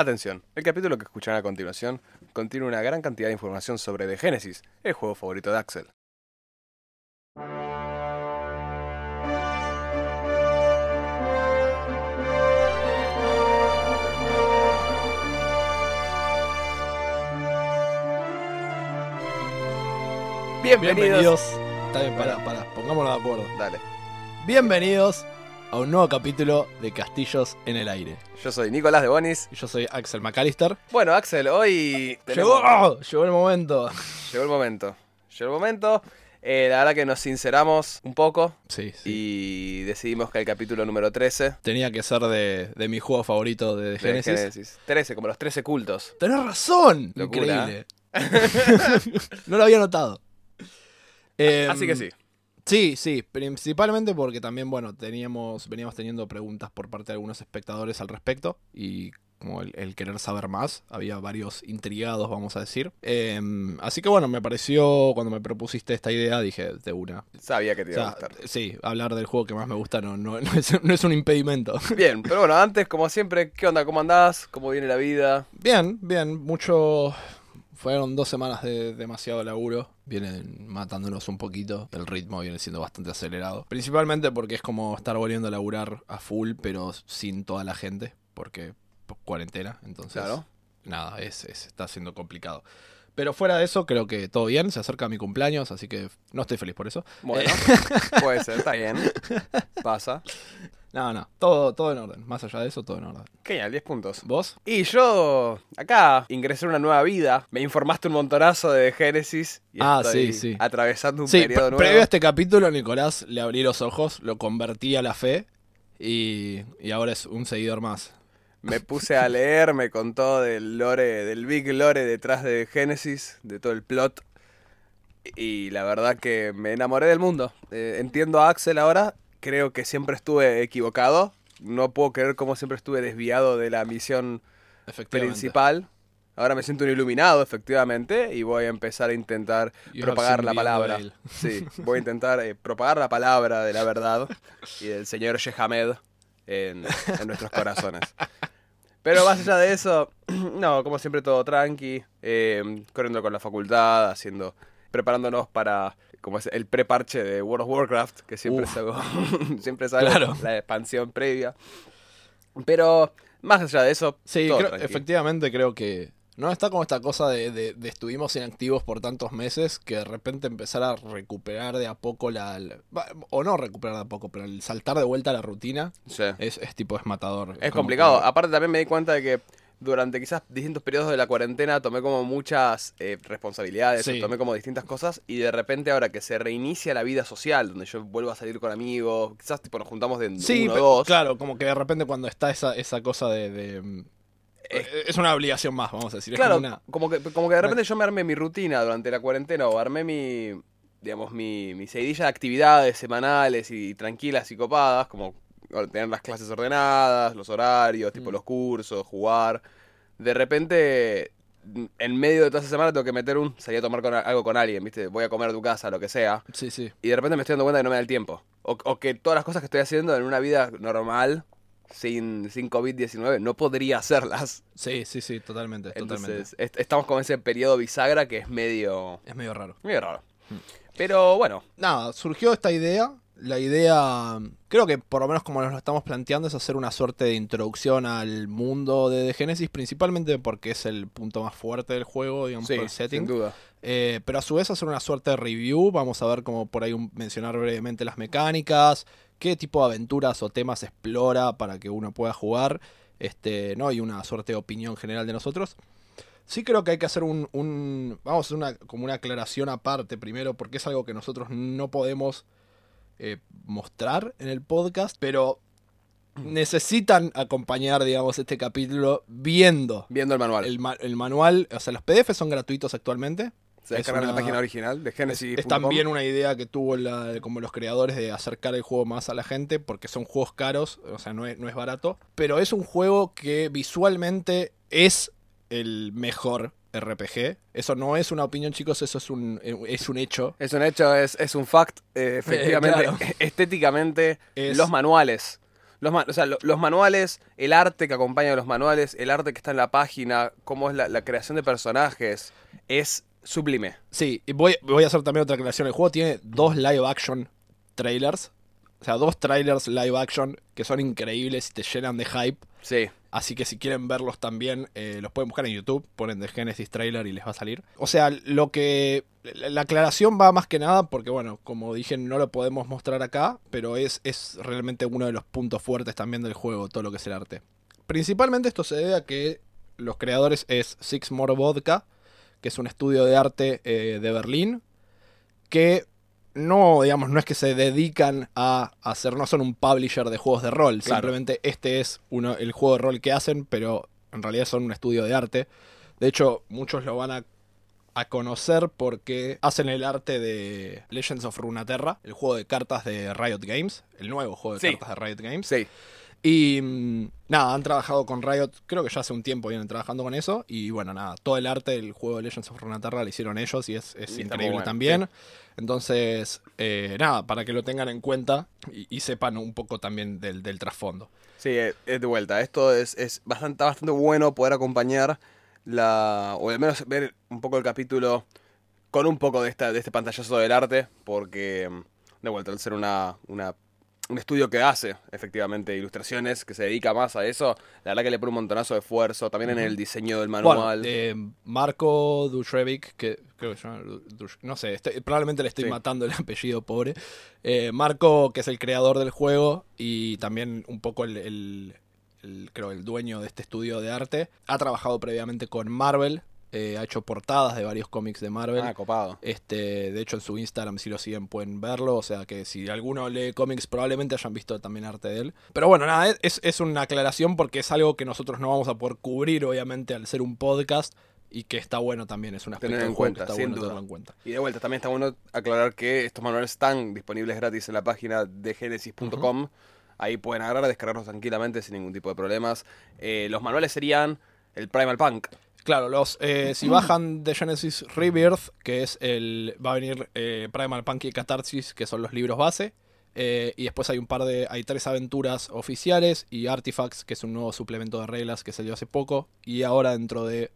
Atención, el capítulo que escucharán a continuación contiene una gran cantidad de información sobre The Genesis, el juego favorito de Axel. Bienvenidos. Bienvenidos. Está bien, pará, pará, pongámonos de acuerdo. Dale, Bienvenidos a un nuevo capítulo de Castillos en el Aire. yo soy Nicolás de Bonis. Yo soy Axel McAllister. Bueno, Axel, hoy Llegó, tenemos- llegó el momento. llegó el momento. Llegó el momento. Eh, la verdad que nos sinceramos un poco Sí, sí. y decidimos que el capítulo número 13 Tenía que ser de, de mi juego favorito de, de Genesis. Genesis. 13, como los 13 cultos. Tenés razón. Locura. Increíble. no lo había notado. Em, Así que sí. Sí, sí, principalmente porque también, bueno, teníamos, veníamos teniendo preguntas por parte de algunos espectadores al respecto y como el, el querer saber más, había varios intrigados, vamos a decir. Em, así que bueno, me pareció, cuando me propusiste esta idea, dije de una. Sabía que te O iba a sea, gustar. sí, hablar del juego que más me gusta no, no, no es, no es un impedimento. Bien, pero bueno, antes, como siempre, ¿qué onda? ¿Cómo andás? ¿Cómo viene la vida? Bien, bien, mucho... Fueron dos semanas de demasiado laburo. Vienen matándonos un poquito. El ritmo viene siendo bastante acelerado. Principalmente porque es como estar volviendo a laburar a full, pero sin toda la gente. Porque cuarentena. Entonces, Claro. nada, es, es- está siendo complicado. Pero fuera de eso, creo que todo bien. Se acerca mi cumpleaños, así que no estoy feliz por eso. Bueno, puede ser, está bien. Pasa. No, no, todo, todo en orden. Más allá de eso, todo en orden. Genial, 10 puntos. ¿Vos? Y yo, acá, ingresé en una nueva vida. Me informaste un montonazo de Génesis. Y Ah, estoy sí, sí. Atravesando un Sí, periodo pre- nuevo. previo a este capítulo, Nicolás le abrí los ojos, lo convertí a la fe y, y ahora es un seguidor más. Me puse a leer, me contó del lore, del big lore detrás de Génesis, de todo el plot. Y la verdad que me enamoré del mundo. Eh, entiendo a Axel ahora, creo que siempre estuve equivocado. No puedo creer cómo siempre estuve desviado de la misión principal. Ahora me siento un iluminado, efectivamente, y voy a empezar a intentar You propagar la palabra. Sí, voy a intentar eh, propagar la palabra de la verdad y del señor Shehamed en, en nuestros corazones. Pero más allá de eso, no, como siempre todo tranqui, eh, corriendo con la facultad, haciendo, preparándonos para como es el preparche de World of Warcraft, que siempre Uf. salgo, siempre sale Claro. la expansión previa. Pero más allá de eso, Sí, creo- efectivamente creo que no está como esta cosa de, de- de estuvimos inactivos por tantos meses que de repente empezar a recuperar de a poco la, o no recuperar de a poco, pero el saltar de vuelta a la rutina Sí. es, es tipo es matador. Es complicado. que- Aparte también me di cuenta de que durante quizás distintos periodos de la cuarentena tomé como muchas eh, responsabilidades, Sí. tomé como distintas cosas y de repente ahora que se reinicia la vida social, donde yo vuelvo a salir con amigos, quizás tipo nos juntamos de Sí, uno dos. claro, como que de repente cuando está esa, esa cosa de... de, mm, es una obligación más, vamos a decir. es Claro, como una- como, que, como que de repente yo me armé mi rutina durante la cuarentena o armé mi, digamos, mi, mi seguidilla de actividades semanales y tranquilas y copadas, como tener las clases ordenadas, los horarios, tipo Mm. los cursos, jugar. De repente, en medio de toda esa semana tengo que meter un, salir a tomar con, algo con alguien, ¿viste? Voy a comer a tu casa, lo que sea. Sí, sí. Y de repente me estoy dando cuenta que no me da el tiempo. O, o que todas las cosas que estoy haciendo en una vida normal, sin, sin COVID-19, no podría hacerlas. Sí, sí, sí, totalmente, totalmente. Entonces, est- estamos con ese periodo bisagra que es medio, Es medio raro. medio raro. Mm. Pero bueno, Nada, surgió esta idea. La idea, creo que por lo menos como nos lo estamos planteando, es hacer una suerte de introducción al mundo de The Genesis, principalmente porque es el punto más fuerte del juego, digamos, sí, por el setting. sin duda. Eh, pero a su vez hacer una suerte de review, vamos a ver como por ahí un- mencionar brevemente las mecánicas, qué tipo de aventuras o temas explora para que uno pueda jugar, este, ¿no? Y una suerte de opinión general de nosotros. Sí creo que hay que hacer un, un- vamos a hacer una, como una aclaración aparte primero, porque es algo que nosotros no podemos eh, mostrar en el podcast, pero necesitan acompañar, digamos, este capítulo viendo Viendo el manual. el, ma- el manual, o sea, los PDF son gratuitos actualmente. Se es descargan en la página original de Genesis. Es también una idea que tuvo la- como los creadores de acercar el juego más a la gente, porque son juegos caros, o sea, no es, no es barato. Pero es un juego que visualmente es el mejor RPG. Eso no es una opinión, chicos, eso es un, es un hecho. Es un hecho, es, es un fact. eh, efectivamente, claro. estéticamente, Es- los manuales Los, o sea, lo- los manuales, el arte que acompaña a los manuales, el arte que está en la página, cómo es la, la creación de personajes, es sublime. Sí, y voy, voy a hacer también otra aclaración. El juego tiene dos live action trailers. O sea, dos trailers live action que son increíbles y te llenan de hype. Sí. Así que si quieren verlos también, eh, los pueden buscar en YouTube, ponen The Genesis Trailer y les va a salir. O sea, lo que. La la aclaración va más que nada porque, bueno, como dije, no lo podemos mostrar acá, pero es, es realmente uno de los puntos fuertes también del juego, todo lo que es el arte. Principalmente esto se debe a que los creadores es Six More Vodka, que es un estudio de arte eh, de Berlín, que no, digamos, no es que se dedican a hacer, no son un publisher de juegos de rol, Claro. simplemente este es uno, el juego de rol que hacen, pero en realidad son un estudio de arte. De hecho, muchos lo van a, a conocer porque hacen el arte de Legends of Runeterra, el juego de cartas de Riot Games, el nuevo juego de Sí. cartas de Riot Games. Sí. Y mm, nada, han trabajado con Riot, creo que ya hace un tiempo vienen trabajando con eso. Y bueno, nada, todo el arte del juego de Legends of Runeterra lo hicieron ellos y es, es Y increíble bueno, también. Entonces, eh, nada, para que lo tengan en cuenta y, y sepan un poco también del, del trasfondo. Sí, es, es de vuelta. Esto es, es bastante, bastante bueno poder acompañar la. o al menos ver un poco el capítulo con un poco de, esta, de este pantallazo del arte, porque mm, de vuelta, al ser una, una, un estudio que hace efectivamente ilustraciones, que se dedica más a eso, la verdad que le pone un montonazo de esfuerzo, también en el diseño del manual. Bueno, eh, Marco Dushrevic, que creo que se llama Du- Dush- no sé, estoy- probablemente le estoy Sí. matando el apellido, pobre. Eh, Marco, que es el creador del juego y también un poco el, el- el- creo, el dueño de este estudio de arte, ha trabajado previamente con Marvel, eh, ha hecho portadas de varios cómics de Marvel. ah, copado. Este, de hecho, en su Instagram, si lo siguen, pueden verlo. O sea que si alguno lee cómics, probablemente hayan visto también arte de él. Pero bueno, nada, es, es una aclaración porque es algo que nosotros no vamos a poder cubrir, obviamente, al ser un podcast. Y que está bueno también, es un aspecto Tener en cuenta, que está sin bueno duda. tenerlo en cuenta. Y de vuelta, también está bueno aclarar que estos manuales están disponibles gratis en la página de genesis.com. Ahí pueden agarrar, descargarlos tranquilamente sin ningún tipo de problemas. Eh, los manuales serían el Primal Punk. Claro, los eh, si bajan de Genesis Rebirth, que es el. va a venir eh, Primal Punk y Catharsis, que son los libros base. eh, y después hay un par de. hay tres aventuras oficiales y Artifacts, que es un nuevo suplemento de reglas que salió hace poco. Y ahora dentro de.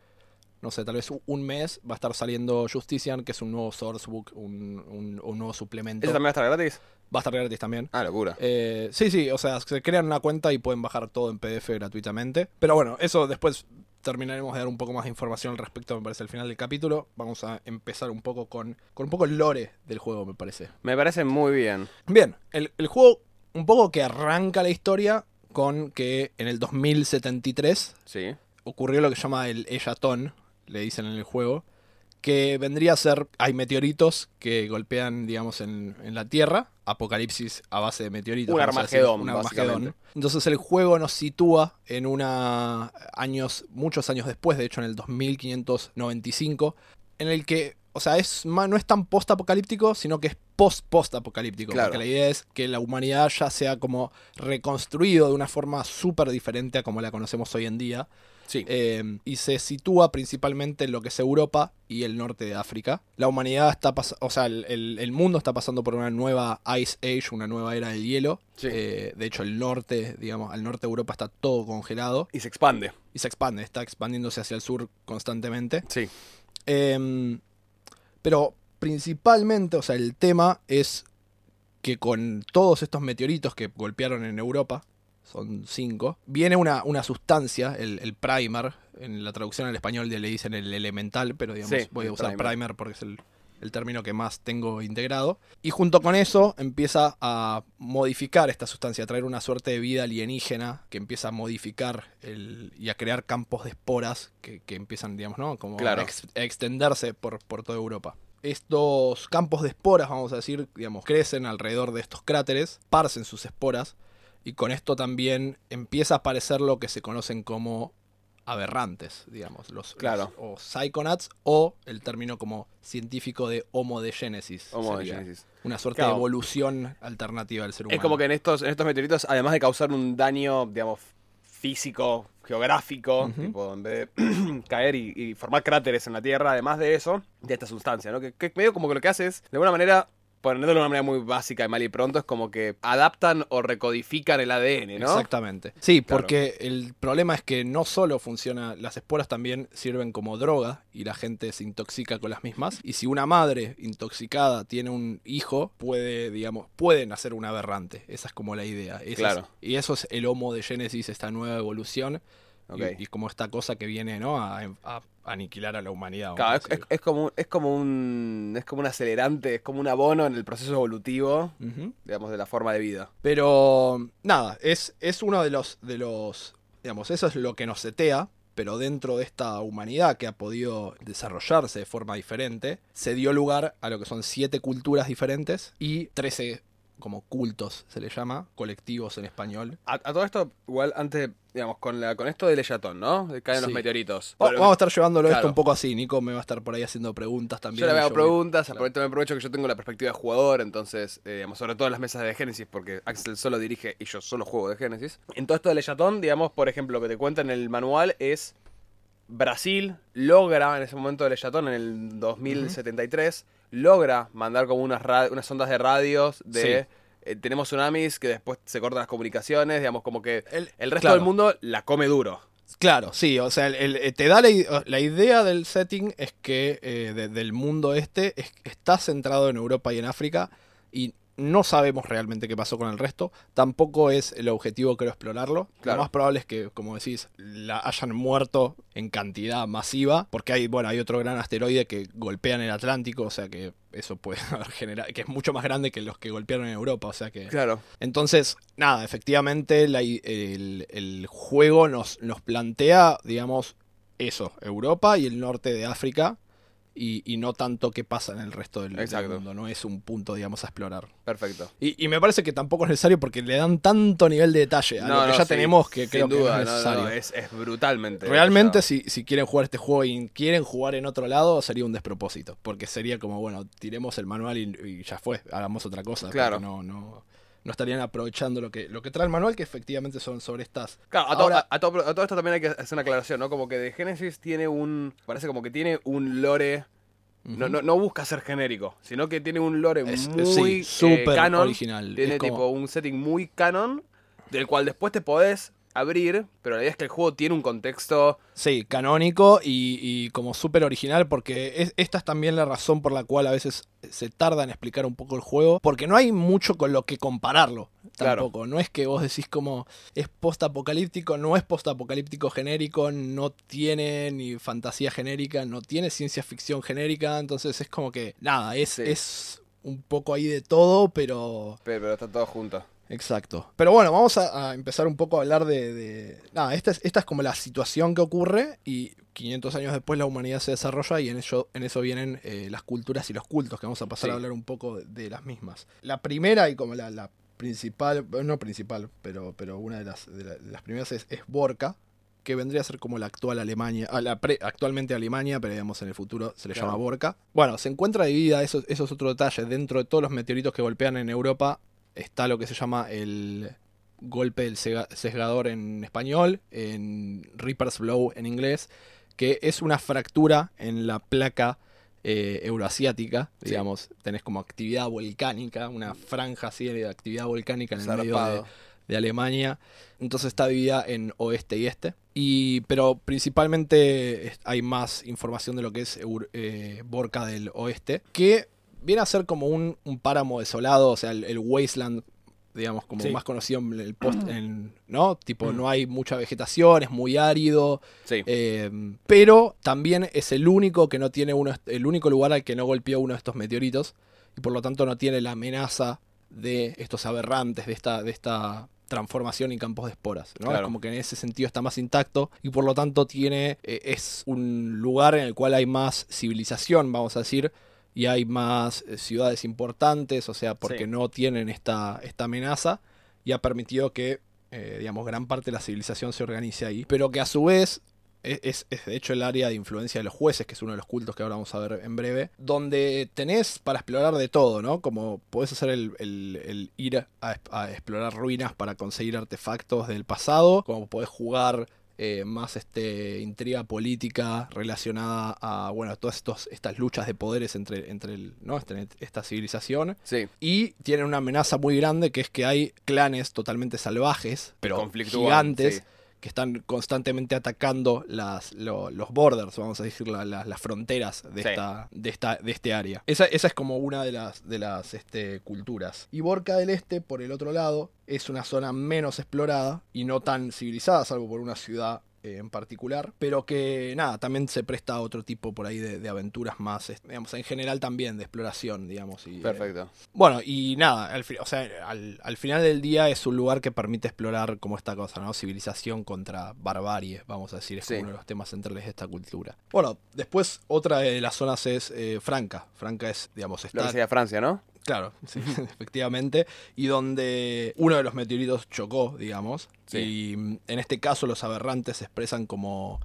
no sé, tal vez un- mes va a estar saliendo Justician, que es un nuevo sourcebook, un, un- un nuevo suplemento. ¿Ese también va a estar gratis? Va a estar gratis también. Ah, locura. Eh, sí, sí, o sea, se crean una cuenta y pueden bajar todo en PDF gratuitamente. Pero bueno, eso después terminaremos de dar un poco más de información al respecto, me parece, al final del capítulo. Vamos a empezar un poco con, con un poco el lore del juego, me parece. Me parece muy bien. Bien, el, el juego un poco que arranca la historia con que en el 2073 Sí. ocurrió lo que se llama el Eyatón, le dicen en el juego, que vendría a ser, hay meteoritos que golpean, digamos, en, en la Tierra, apocalipsis a base de meteoritos. Un Armagedón, un. Armagedón. Entonces el juego nos sitúa en una años, muchos años después, de hecho en el 2595, en el que, o sea, es no es tan post-apocalíptico, sino que es post-post-apocalíptico. Claro. Porque la idea es que la humanidad ya sea como reconstruido de una forma súper diferente a como la conocemos hoy en día. Sí. Eh, y se sitúa principalmente en lo que es Europa y el norte de África. La humanidad está pasando, o sea, el, el- el mundo está pasando por una nueva Ice Age, una nueva era del hielo. Sí. Eh, de hecho, el norte, digamos, al norte de Europa está todo congelado Y se expande. y se expande, está expandiéndose hacia el sur constantemente. Sí. Eh, pero principalmente, o sea, el tema es que con todos estos meteoritos que golpearon en Europa, son cinco, viene una, una sustancia, el, el primer, en la traducción al español le dicen el elemental, pero digamos, Sí, voy a usar primer. primer, porque es el, el término que más tengo integrado. Y junto con eso empieza a modificar esta sustancia, a traer una suerte de vida alienígena que empieza a modificar el, y a crear campos de esporas que, que empiezan, digamos, ¿no? Como Claro. a, ex- a extenderse por, por toda Europa. Estos campos de esporas, vamos a decir, digamos, crecen alrededor de estos cráteres, parcen sus esporas, y con esto también empieza a aparecer lo que se conocen como aberrantes, digamos, los, Claro. los- o psychonauts, o el término como científico de Homo de. Homo. Una suerte Claro. de evolución alternativa del ser humano. Es como que en estos, en estos meteoritos, además de causar un daño, digamos, físico, geográfico, tipo, en vez de caer y, y formar cráteres en la Tierra, además de eso, de esta sustancia, ¿no? Que, que medio como que lo que hace es, de alguna manera, poniéndolo de una manera muy básica y mal y pronto, es como que adaptan o recodifican el ADN, ¿no? Exactamente. Sí, Claro. porque el problema es que no solo funciona, las esporas también sirven como droga y la gente se intoxica con las mismas. Y si una madre intoxicada tiene un hijo, puede, digamos, puede nacer un aberrante. Esa es como la idea. Esa es- Claro. y eso es el homo de Génesis, esta nueva evolución. Y, y como esta cosa que viene, ¿no? A, a aniquilar a la humanidad. Claro, es, es- decir. es como, un- es como un es como un acelerante, es como un abono en el proceso evolutivo, digamos, de la forma de vida. Pero nada, es, es uno de los, de los, digamos, eso es lo que nos setea, pero dentro de esta humanidad que ha podido desarrollarse de forma diferente, se dio lugar a lo que son siete culturas diferentes y 13 como cultos, se le llama, colectivos en español. A, a todo esto, igual antes, digamos, con la con esto del Eyatón, ¿no? De caen los meteoritos. Va- Vamos a estar llevándolo esto un poco así, Nico me va a estar por ahí haciendo preguntas también. yo le hago preguntas, claro. aprovecho, me aprovecho que yo tengo la perspectiva de jugador, entonces, eh, digamos, sobre todo en las mesas de Génesis, porque Axel solo dirige y yo solo juego de Génesis. En todo esto del Eyatón, digamos, por ejemplo, lo que te cuenta en el manual es Brasil logra, en ese momento del Eyatón, en el 2073, logra mandar como unas, unas ondas de radios de... eh, tenemos tsunamis que después se cortan las comunicaciones, digamos, como que El- el resto claro. del mundo la come duro. Claro, sí, o sea, el- el- eh, te da la, la idea del setting es que eh, de- del mundo este es- está centrado en Europa y en África y no sabemos realmente qué pasó con el resto. Tampoco es el objetivo creo explorarlo. Claro. Lo más probable es que, como decís, la hayan muerto en cantidad masiva, porque hay, bueno, hay otro gran asteroide que golpea en el Atlántico, o sea que eso puede generado, que es mucho más grande que los que golpearon en Europa, o sea que Claro. entonces, nada, efectivamente la el, el juego nos, nos plantea, digamos, eso, Europa y el norte de África, y, y no tanto qué pasa en el resto del, del mundo, no es un punto, digamos, a explorar. Perfecto. Y, y me parece que tampoco es necesario porque le dan tanto nivel de detalle a lo que ya sí, tenemos que creo que duda, no es no, no, necesario. es, es brutalmente. Realmente, si, si quieren jugar este juego y quieren jugar en otro lado, sería un despropósito. Porque sería como, bueno, tiremos el manual y, y ya fue, hagamos otra cosa. Claro. No, no, no estarían aprovechando lo que, lo que trae el manual, que efectivamente son sobre estas. Claro, a, to- Ahora- a- a todo, a todo esto también hay que hacer una aclaración, ¿no? Como que de Genesis tiene un. Parece como que tiene un lore. No, no, no busca ser genérico, sino que tiene un lore Es- muy sí, eh, súper canon. original. Tiene como- tipo un setting muy canon, del cual después te podés abrir, pero la idea es que el juego tiene un contexto. Sí, canónico y, y como súper original, porque es- esta es también la razón por la cual a veces se tarda en explicar un poco el juego, porque no hay mucho con lo que compararlo. Claro. Tampoco, no es que vos decís como es post-apocalíptico, no es post-apocalíptico genérico, no tiene ni fantasía genérica, no tiene ciencia ficción genérica, entonces es como que nada, es, Sí. es un poco ahí de todo, pero Pero, pero está todo junto. Exacto. Pero bueno, vamos a, a empezar un poco a hablar de... de- Nada, esta es, esta es como la situación que ocurre y 500 años después la humanidad se desarrolla y en eso, en eso vienen eh, las culturas y los cultos, que vamos a pasar Sí. a hablar un poco de, de las mismas. La primera y como la, la principal, no principal, pero, pero una de las, de la- de las primeras es, es Borca, que vendría a ser como la actual Alemania, la pre- actualmente Alemania, pero digamos en el futuro se le Claro. llama Borca. Bueno, se encuentra dividida, eso, eso es otro detalle, dentro de todos los meteoritos que golpean en Europa está lo que se llama el golpe del sesgador en español, en Reaper's Blow en inglés, que es una fractura en la placa eh, euroasiática, Sí. digamos, tenés como actividad volcánica, una franja así de actividad volcánica en el medio de, Zarpado. de Alemania. Entonces está dividida en oeste y este. Y, pero principalmente hay más información de lo que es eh, Borca del oeste, que viene a ser como un, un páramo desolado, o sea, el, el wasteland, digamos, como Sí. más conocido en el post, en- ¿no? Tipo, no hay mucha vegetación, es muy árido, Sí. eh, pero también es el único que no tiene uno, el único lugar al que no golpeó uno de estos meteoritos y por lo tanto no tiene la amenaza de estos aberrantes, de esta, de esta transformación y campos de esporas. ¿no? Es como que en ese sentido está más intacto y por lo tanto tiene eh, es un lugar en el cual hay más civilización, vamos a decir, y hay más eh, ciudades importantes, o sea, porque Sí. no tienen esta, esta amenaza y ha permitido que, eh, digamos, gran parte de la civilización se organice ahí, pero que a su vez e- es, es de hecho el área de influencia de los jueces, que es uno de los cultos que ahora vamos a ver en breve, donde tenés para explorar de todo, ¿no? Como podés hacer el, el- el ir a, a explorar ruinas para conseguir artefactos del pasado, como podés jugar eh, más este, intriga política relacionada a bueno, todas estos, estas luchas de poderes entre, entre el, ¿no? Este- esta civilización. Sí. Y tienen una amenaza muy grande que es que hay clanes totalmente salvajes, pero gigantes, sí. Que están constantemente atacando las, lo- los borders, vamos a decir, la- la- las fronteras de, Sí. esta, de, esta, de este área. Esa, esa es como una de las, de las este, culturas. Y Borca del Este, por el otro lado, es una zona menos explorada y no tan civilizada, salvo por una ciudad eh, en particular, pero que nada, también se presta a otro tipo por ahí de, de aventuras más, digamos, en general también de exploración, digamos. Y, eh, Perfecto. bueno, y nada, al, o sea, al, al final del día es un lugar que permite explorar como esta cosa, ¿no? Civilización contra barbarie, vamos a decir, es Sí. uno de los temas centrales de esta cultura. Bueno, después otra de las zonas es eh, Franca. Franca es, digamos, Lo está... que sería Francia, ¿no? Claro, sí, efectivamente. Y donde uno de los meteoritos chocó, digamos. Sí. Y mm, en este caso los aberrantes se expresan como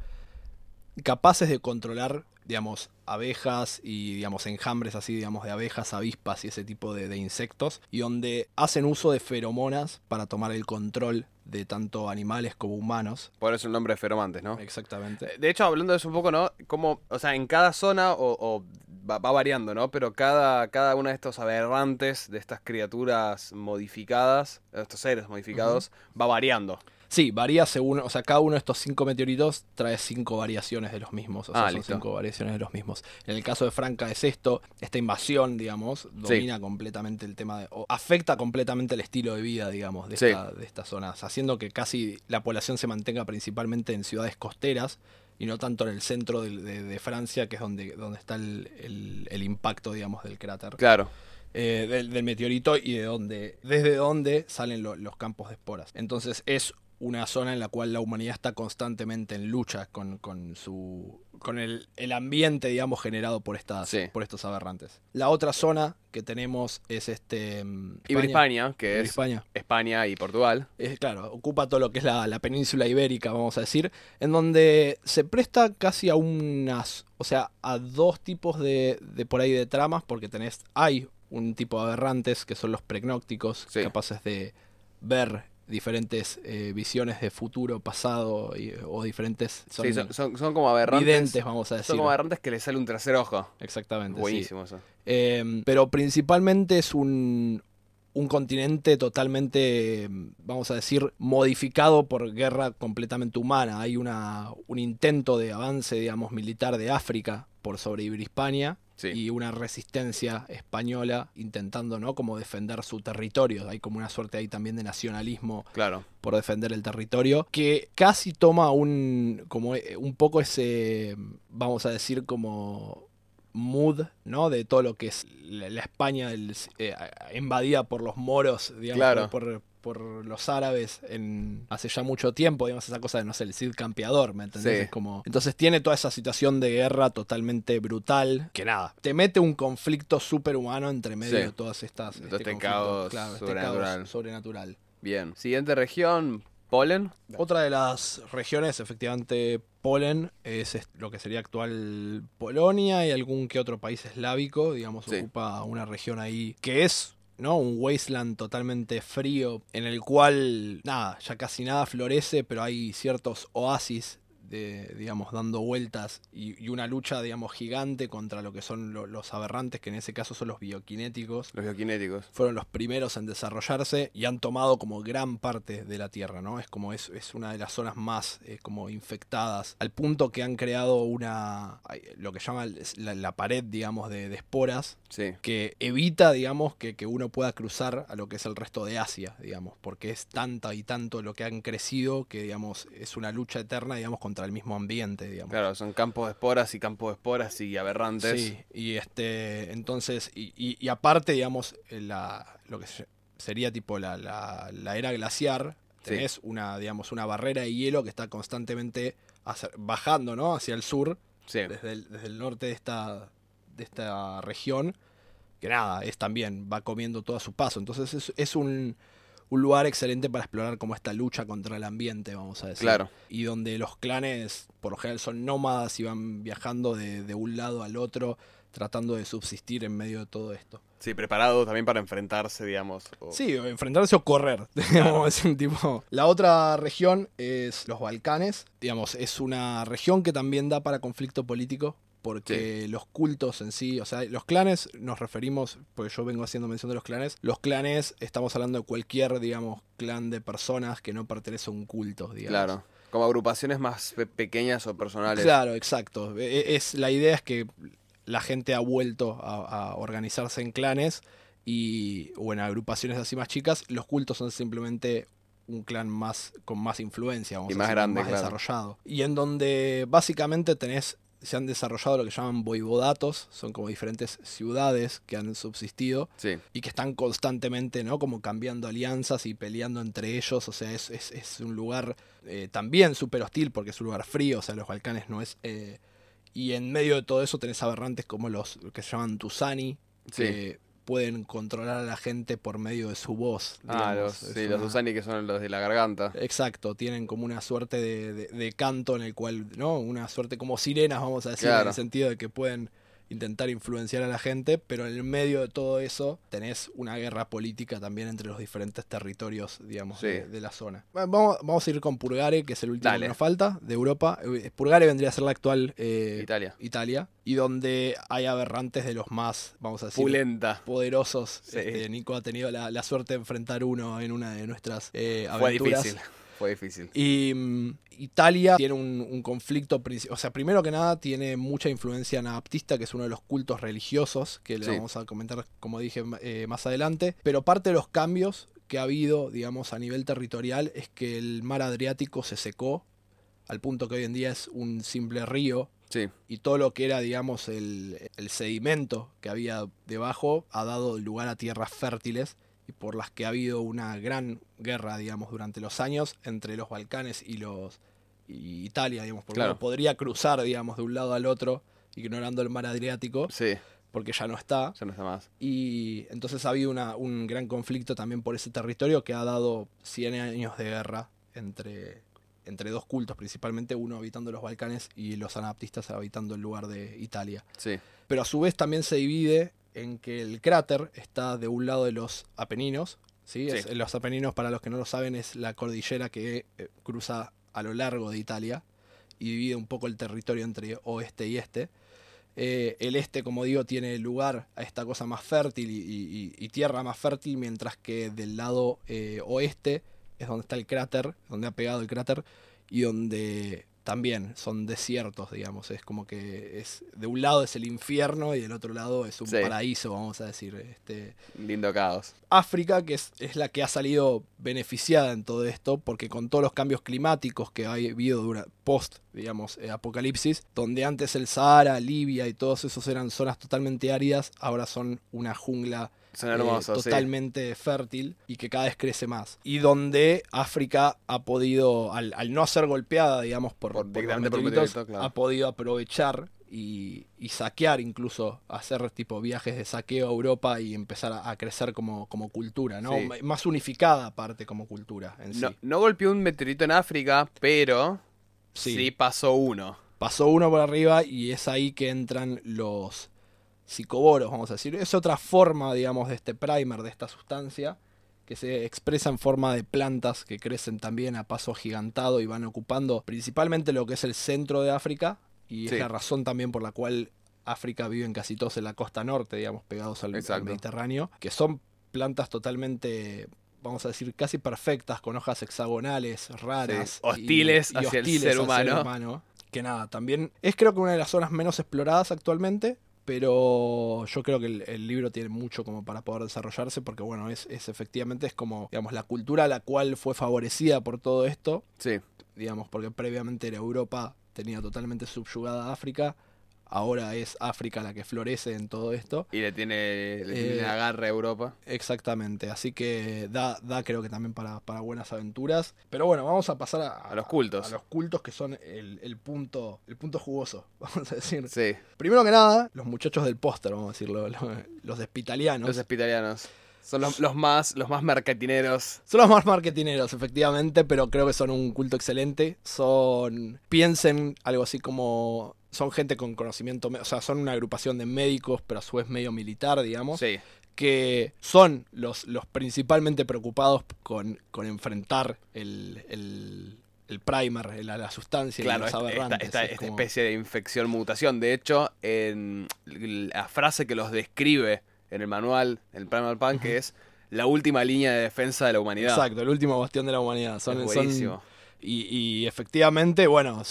capaces de controlar, digamos, abejas y, digamos, enjambres así, digamos, de abejas, avispas y ese tipo de, de insectos. Y donde hacen uso de feromonas para tomar el control de tanto animales como humanos. Por eso el nombre de feromantes, ¿no? Exactamente. De hecho, hablando de eso un poco, ¿no? Como, o sea, en cada zona o, o va, va variando, ¿no? Pero cada, cada uno de estos aberrantes, de estas criaturas modificadas, de estos seres modificados, va variando. Sí, varía según, o sea, cada uno de estos cinco meteoritos trae cinco variaciones de los mismos, o sea, Ah, son listo. cinco variaciones de los mismos. En el caso de Franca es esto, esta invasión, digamos, domina completamente el tema de, o afecta completamente el estilo de vida, digamos, de, Sí. esta- de estas zonas, haciendo que casi la población se mantenga principalmente en ciudades costeras y no tanto en el centro de, de Francia, que es donde, donde está el, el- el impacto, digamos, del cráter Claro. eh, del, del meteorito y de donde, desde donde salen lo- los campos de esporas. Entonces es una zona en la cual la humanidad está constantemente en lucha con, con su con el, el ambiente, digamos, generado por estas, Sí. por estos aberrantes. La otra zona que tenemos es este mm, España, que es España. España y Portugal. Es, claro, ocupa todo lo que es la, la península ibérica, vamos a decir, en donde se presta casi a unas, o sea, a dos tipos de, de por ahí de tramas, porque tenés, hay un tipo de aberrantes que son los pregnócticos, Sí. capaces de ver diferentes eh, visiones de futuro, pasado y- o diferentes son, sí, son, son, son como aberrantes. videntes, vamos a decir. Son como aberrantes que le sale un tercer ojo. Exactamente. sí. Buenísimo eso. Eh, pero principalmente es un, un continente totalmente, vamos a decir, modificado por guerra completamente humana. Hay una, un intento de avance, digamos, militar de África por sobre Hispania Sí. y una resistencia española intentando, ¿no? Como defender su territorio. Hay como una suerte ahí también de nacionalismo Claro. por defender el territorio, que casi toma un, como eh, un poco ese, vamos a decir, como mood, ¿no? De todo lo que es la, España eh, invadida por los moros, digamos, Claro. por, por los árabes en hace ya mucho tiempo, digamos, esa cosa de, no sé, el Cid campeador, ¿me entendés? Sí. Es como... Entonces tiene toda esa situación de guerra totalmente brutal, que nada, te mete un conflicto superhumano entre medio Sí. de todas estas... Este conflicto, caos este sobrenatural. caos sobrenatural. Bien. Siguiente región, Polen. Otra de las regiones, efectivamente, Polen, es lo que sería actual Polonia y algún que otro país eslávico, digamos, Sí. ocupa una región ahí que es, ¿no? Un wasteland totalmente frío, en el cual, nada, ya casi nada florece, pero hay ciertos oasis. De, digamos, dando vueltas y, y una lucha, digamos, gigante contra lo que son lo- los aberrantes, que en ese caso son los bioquinéticos, Los bioquinéticos. fueron los primeros en desarrollarse y han tomado como gran parte de la Tierra, ¿no? Es como es, es una de las zonas más eh, como infectadas, al punto que han creado una, lo que llaman la, la pared, digamos, de, de esporas, Sí. que evita, digamos, que, que uno pueda cruzar a lo que es el resto de Asia, digamos, porque es tanta y tanto lo que han crecido que, digamos, es una lucha eterna, digamos, contra el mismo ambiente, digamos. Claro, son campos de esporas y campos de esporas y aberrantes. Sí, y este, entonces, y, y- y aparte, digamos, eh, la, lo que se- sería tipo la, la- la era glaciar, Sí. tenés una, digamos, una barrera de hielo que está constantemente hacia- bajando, ¿no? Hacia el sur, Sí. desde el, desde el norte de esta, de esta región, que nada, es también, va comiendo todo a su paso. Entonces es, es un, un lugar excelente para explorar como esta lucha contra el ambiente, vamos a decir Claro. y donde los clanes por lo general son nómadas y van viajando de, de un lado al otro tratando de subsistir en medio de todo esto. Sí, preparado también para enfrentarse, digamos. o- Sí, o enfrentarse o correr. digamos, es un tipo. La otra región es los Balcanes. Digamos, es una región que también da para conflicto político. Porque los cultos en sí, o sea, los clanes, nos referimos, porque yo vengo haciendo mención de los clanes, los clanes, estamos hablando de cualquier, digamos, clan de personas que no pertenece a un culto, digamos. Claro. Como agrupaciones más pe- pequeñas o personales. Claro, exacto. E- Es, la idea es que la gente ha vuelto a, a organizarse en clanes y o en agrupaciones así más chicas. Los cultos son simplemente un clan más con más influencia, vamos Y a más decir, grande, más claro. desarrollado. Y en donde básicamente tenés se han desarrollado lo que llaman voivodatos, son como diferentes ciudades que han subsistido Sí. y que están constantemente, ¿no? Como cambiando alianzas y peleando entre ellos. O sea, es, es, es un lugar eh, también súper hostil porque es un lugar frío, o sea, los Balcanes no es... eh, y en medio de todo eso tenés aberrantes como los que se llaman Tusani, Sí. que pueden controlar a la gente por medio de su voz. Ah, los, sí, los Usani que son los de la garganta. Exacto, tienen como una suerte de, de- de canto en el cual, ¿no? Una suerte como sirenas, vamos a decir, en el sentido de que pueden intentar influenciar a la gente, pero en el medio de todo eso tenés una guerra política también entre los diferentes territorios, digamos, Sí. de, de la zona. Bueno, Vamos, vamos a ir con Purgare, que es el último Dale. que nos falta, de Europa. Eh, Purgare vendría a ser la actual eh, Italia. Italia, y donde hay aberrantes de los más, vamos a decir, Pulenta. poderosos. Sí. Este, Nico ha tenido la, la suerte de enfrentar uno en una de nuestras eh, Fue aventuras. difícil. Fue difícil. Y mm, Italia tiene un, un conflicto, o sea, primero que nada tiene mucha influencia anabaptista, que es uno de los cultos religiosos, que le vamos a comentar, como dije, eh, más adelante. Pero parte de los cambios que ha habido, digamos, a nivel territorial, es que el mar Adriático se secó, al punto que hoy en día es un simple río, Sí. y todo lo que era, digamos, el, el sedimento que había debajo ha dado lugar a tierras fértiles y por las que ha habido una gran guerra, digamos, durante los años entre los Balcanes y los y Italia, digamos, porque Claro. uno podría cruzar, digamos, de un lado al otro, ignorando el mar Adriático, Sí. porque ya no está. Ya no está más. Y entonces ha habido una- un gran conflicto también por ese territorio que ha dado 100 años de guerra entre, entre dos cultos, principalmente uno habitando los Balcanes y los anabaptistas habitando el lugar de Italia. Sí. Pero a su vez también se divide en que el cráter está de un lado de los Apeninos. ¿sí? Sí. Es- los Apeninos, para los que no lo saben, es la cordillera que eh, cruza a lo largo de Italia y divide un poco el territorio entre oeste y este. Eh, el este, como digo, tiene lugar a esta cosa más fértil y, y- y tierra más fértil, mientras que del lado eh, oeste es donde está el cráter, donde ha pegado el cráter, y donde también son desiertos, digamos. Es como que es de un lado es el infierno y del otro lado es un Sí. paraíso, vamos a decir. Este, Lindo caos. África, que es, es la que ha salido beneficiada en todo esto, porque con todos los cambios climáticos que ha habido dura- post, digamos, eh, apocalipsis, donde antes el Sahara, Libia y todos esos eran zonas totalmente áridas, ahora son una jungla eh, sí. totalmente fértil y que cada vez crece más. Y donde África ha podido, al, al no ser golpeada, digamos, por, Por- por los meteorito, claro. ha podido aprovechar y, y saquear incluso, hacer tipo viajes de saqueo a Europa y empezar a, a crecer como, como cultura, ¿no? Sí. Más unificada aparte como cultura en No, sí. no golpeó un meteorito en África, pero Sí. sí, pasó uno. Pasó uno por arriba y es ahí que entran los psicoboros, vamos a decir. Es otra forma, digamos, de este primer, de esta sustancia, que se expresa en forma de plantas que crecen también a paso agigantado y van ocupando principalmente lo que es el centro de África. Y Sí. es la razón también por la cual África viven casi todos en la costa norte, digamos, pegados al. Mediterráneo, que son plantas totalmente vamos a decir, casi perfectas, con hojas hexagonales, raras. Sí, hostiles y- y hacia el hostiles ser al humano. humano. Que nada, también es creo que una de las zonas menos exploradas actualmente, pero yo creo que el, el libro tiene mucho como para poder desarrollarse, porque bueno, es, es efectivamente es como, digamos, la cultura a la cual fue favorecida por todo esto, Sí, digamos, porque previamente era Europa, tenía totalmente subyugada a África, ahora es África la que florece en todo esto. y le tiene, le tiene Eh, agarre a Europa. Exactamente, así que da, da creo que también para, para buenas aventuras. Pero bueno, vamos a pasar a, A los cultos. A los cultos que son el, el punto, el punto jugoso, vamos a decir. Sí, Primero que nada, los muchachos del póster, vamos a decirlo, lo- los despitalianos. los hospitalianos. Son los, los más, los más mercatineros. Son los más marketineros, efectivamente, pero creo que son un culto excelente. Son. Piensen algo así como. Son gente con conocimiento. O sea, son una agrupación de médicos, pero a su vez medio militar, digamos. Sí. Que son los, los principalmente preocupados con, con enfrentar el, el, el primer, el- la, sustancia Claro, y los esta- aberrantes. esta- es esta como- especie de infección mutación. De hecho, en la frase que los describe en el manual, en el Primal Punk, que es la última línea de defensa de la humanidad. Exacto, el último bastión de la humanidad. Son, Es son- buenísimo. y, y efectivamente, bueno,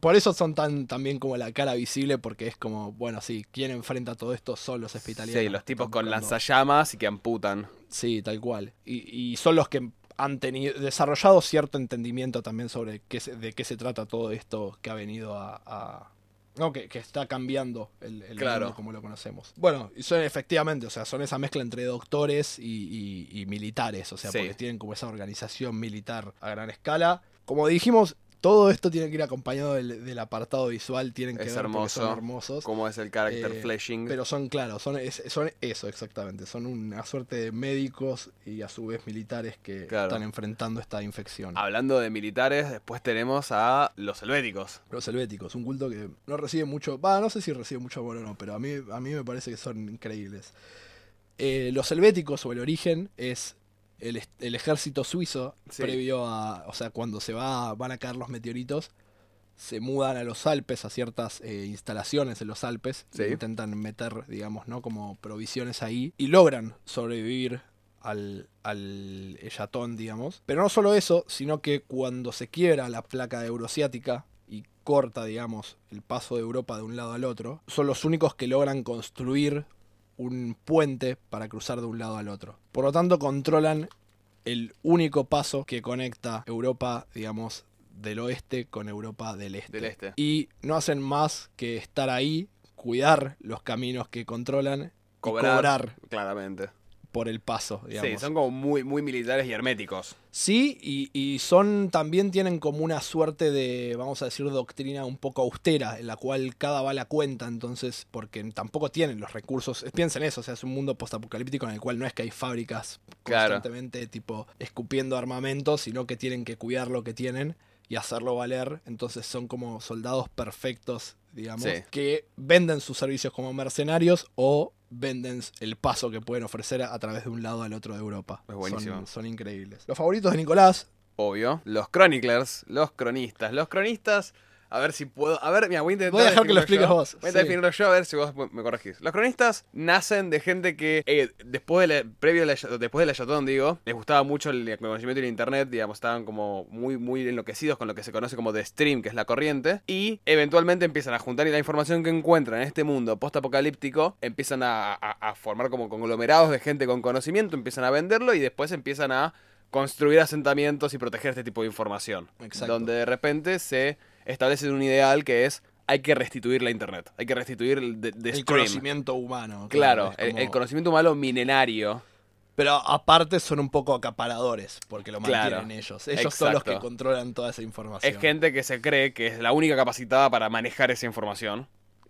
por eso son tan también como la cara visible, porque es como, bueno, sí, ¿quién enfrenta todo esto? Son los hospitalianos. Sí, los tipos con lanzallamas y que amputan. Sí, tal cual. Y, y son los que han tenido desarrollado cierto entendimiento también sobre qué se- de qué se trata todo esto que ha venido a... a- no, que, que está cambiando el, el Claro. mundo como lo conocemos. Bueno, y son efectivamente, o sea, son esa mezcla entre doctores y, y- y militares, o sea, Sí. porque tienen como esa organización militar a gran escala. Como dijimos, todo esto tiene que ir acompañado del, del apartado visual, tienen que Es ver hermoso. son hermosos. Como es el character Eh, fleshing. Pero son, claro, son, es- son eso exactamente. Son una suerte de médicos y a su vez militares que Claro. están enfrentando esta infección. Hablando de militares, después tenemos a los helvéticos. Los helvéticos, un culto que no recibe mucho. Va, no sé si recibe mucho amor o no, pero a mí, a mí me parece que son increíbles. Eh, los helvéticos o el origen es el, ejército suizo Sí. previo a. O sea, cuando se va, van a caer los meteoritos. Se mudan a los Alpes, a ciertas eh, instalaciones en los Alpes. Sí. e intentan meter, digamos, ¿no? Como provisiones ahí. Y logran sobrevivir al, al digamos. Pero no solo eso, sino que cuando se quiebra la placa eurasiática y corta, digamos, el paso de Europa de un lado al otro, son los únicos que logran construir un puente para cruzar de un lado al otro. Por lo tanto, controlan el único paso que conecta Europa, digamos, del oeste con Europa del este. Del este. Y no hacen más que estar ahí, cuidar los caminos que controlan Cobrar. y cobrar Claramente. Por el paso, digamos. Sí, son como muy, muy militares y herméticos. Sí, y, y son también tienen como una suerte de, vamos a decir, doctrina un poco austera, en la cual cada bala cuenta, entonces, porque tampoco tienen los recursos. Piensen eso, o sea, es un mundo postapocalíptico en el cual no es que hay fábricas Claro. constantemente tipo escupiendo armamentos, sino que tienen que cuidar lo que tienen y hacerlo valer. Entonces son como soldados perfectos, digamos, Sí. que venden sus servicios como mercenarios o venden el paso que pueden ofrecer a, a través de un lado al otro de Europa. Es buenísimo. Son, son increíbles. Los favoritos de Nicolás, Obvio. Los chroniclers, los cronistas. Los cronistas, a ver si puedo. A ver, mira, voy a intentar. Voy a dejar que lo expliques yo. vos, Voy a sí. definirlo yo, a ver si vos me corregís. Los cronistas nacen de gente que, eh, después de la, previo a la- después de la Yatón, digo, les gustaba mucho el conocimiento del internet, digamos, estaban como muy, muy enloquecidos con lo que se conoce como The Stream, que es la corriente, y eventualmente empiezan a juntar y la información que encuentran en este mundo post-apocalíptico, empiezan a, a- a formar como conglomerados de gente con conocimiento, empiezan a venderlo y después empiezan a construir asentamientos y proteger este tipo de información. Exacto. Donde de repente se establece un ideal que es hay que restituir la internet, hay que restituir el, el conocimiento humano. Claro, el, como- el conocimiento humano milenario. Pero aparte son un poco acaparadores, porque lo Claro, mantienen ellos. Ellos son los que controlan toda esa información. Es gente que se cree que es la única capacitada para manejar esa información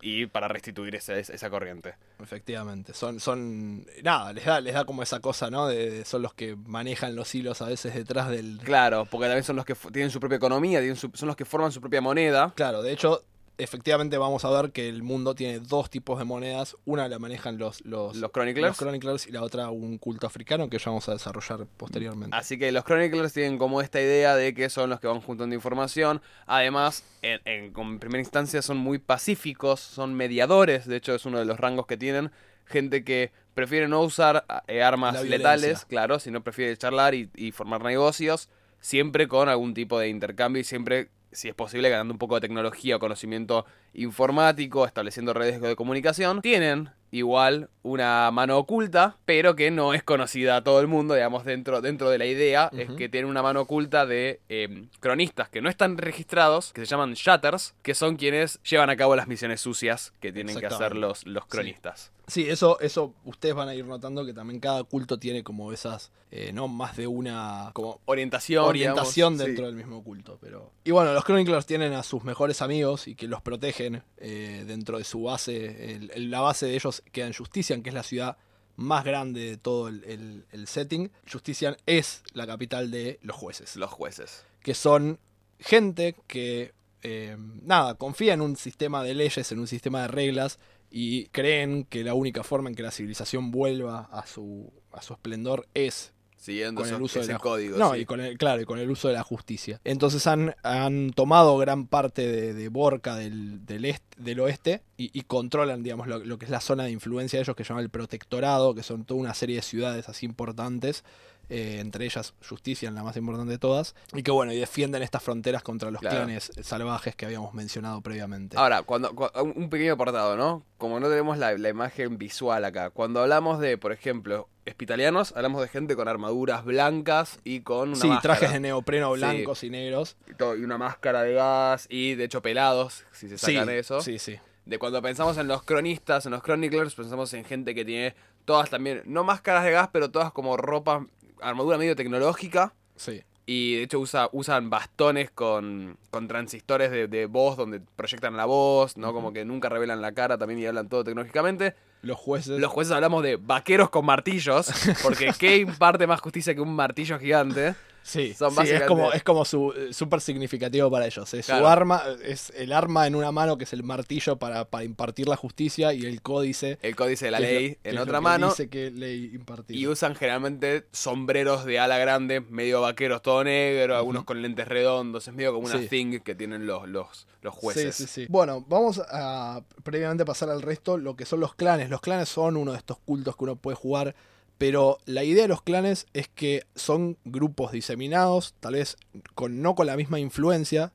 y para restituir esa, esa corriente. Efectivamente. Son, son. Nada, les da, les da como esa cosa, ¿no? De, de- son los que manejan los hilos a veces detrás del. Claro, porque también son los que tienen su propia economía, tienen su- son los que forman su propia moneda. Claro, de hecho, efectivamente vamos a ver que el mundo tiene dos tipos de monedas. Una la manejan los, los, Los chroniclers. los chroniclers y la otra un culto africano que ya vamos a desarrollar posteriormente. Así que los Chroniclers tienen como esta idea de que son los que van juntando información. Además, en, en- como en primera instancia son muy pacíficos, son mediadores. De hecho, es uno de los rangos que tienen. Gente que prefiere no usar eh, armas letales, claro, sino prefiere charlar y, y formar negocios. Siempre con algún tipo de intercambio y siempre, si es posible, ganando un poco de tecnología o conocimiento informático, estableciendo redes de comunicación. Tienen igual una mano oculta, pero que no es conocida a todo el mundo, digamos, dentro, dentro de la idea, es que tienen una mano oculta de eh, cronistas que no están registrados, que se llaman shatters, que son quienes llevan a cabo las misiones sucias que tienen que hacer los, los cronistas. Sí, eso, eso ustedes van a ir notando que también cada culto tiene como esas, eh, no más de una como Orientación. orientación digamos, dentro sí. del mismo culto. Pero... Y bueno, los Chroniclers tienen a sus mejores amigos y que los protegen eh, dentro de su base. El- el- la base de ellos queda en Justician, que es la ciudad más grande de todo el, el- el setting, Justician es la capital de los jueces, Los jueces. que son gente que, eh, nada, confía en un sistema de leyes, en un sistema de reglas y creen que la única forma en que la civilización vuelva a su, a su esplendor es Siguiendo con el uso de ese la código. no sí. y con el claro y con el uso de la justicia entonces han, han tomado gran parte de, de Borca del, del, est- del oeste y, y controlan digamos lo, lo que es la zona de influencia de ellos que se llama el protectorado que son toda una serie de ciudades así importantes eh, entre ellas Justicia, la más importante de todas, y que bueno, y defienden estas fronteras contra los Claro. clanes salvajes que habíamos mencionado previamente. Ahora, cuando, cu- un pequeño apartado, ¿no? Como no tenemos la, la imagen visual acá, cuando hablamos de, por ejemplo, hospitalianos, hablamos de gente con armaduras blancas y con una sí, máscara. trajes de neopreno Sí. blancos y negros. y, todo, y una máscara de gas y de hecho pelados, si se Sí, sacan eso. sí, sí. De cuando pensamos en los cronistas, en los chroniclers, pensamos en gente que tiene todas también, no máscaras de gas, pero todas como ropa, armadura medio tecnológica. sí. Y de hecho usa, usan bastones con, con transistores de, de voz donde proyectan la voz, ¿no? Como que nunca revelan la cara también y hablan todo tecnológicamente. Los jueces. Los jueces hablamos de vaqueros con martillos, porque ¿qué imparte más justicia que un martillo gigante? Sí, Son sí, es como, es como su eh, súper significativo para ellos. Es Claro. su arma, es el arma en una mano que es el martillo para, para impartir la justicia y el códice El códice de la lo- ley en otra que mano. Dice que ley impartir. Y usan generalmente sombreros de ala grande, medio vaqueros, todo negro, algunos con lentes redondos. Es medio como una Sí. thing que tienen los, los, los jueces. Sí, sí, sí. Bueno, vamos a previamente pasar al resto, lo que son los clanes. Los clanes son uno de estos cultos que uno puede jugar, pero la idea de los clanes es que son grupos diseminados, tal vez con, no con la misma influencia,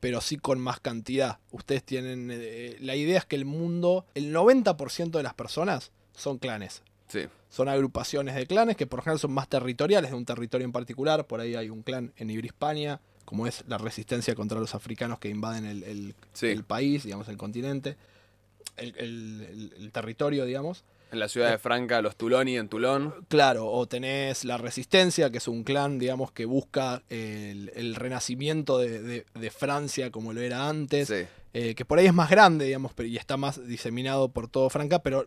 pero sí con más cantidad. Ustedes tienen... eh, la idea es que el mundo, el 90% de las personas son clanes. Sí. Son agrupaciones de clanes que por ejemplo son más territoriales de un territorio en particular. Por ahí hay un clan en Iberispania, como es la resistencia contra los africanos que invaden el, el- Sí. el país, digamos, el continente, el- el territorio, digamos. En la ciudad de Franca, los Tuloni en Tulón. Claro, o tenés la resistencia, que es un clan, digamos, que busca el, el renacimiento de, de- de Francia como lo era antes. Sí. eh, que por ahí es más grande, digamos, y está más diseminado por todo Franca, pero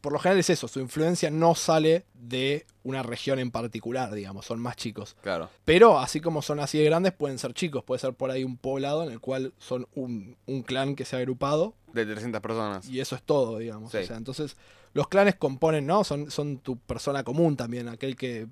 por lo general es eso, su influencia no sale de una región en particular, digamos, son más chicos. Claro. Pero así como son así de grandes, pueden ser chicos, puede ser por ahí un poblado en el cual son un, un clan que se ha agrupado De 300 personas. y eso es todo, digamos. Sí. O sea, entonces los clanes componen, ¿no? Son, son tu persona común también, aquel que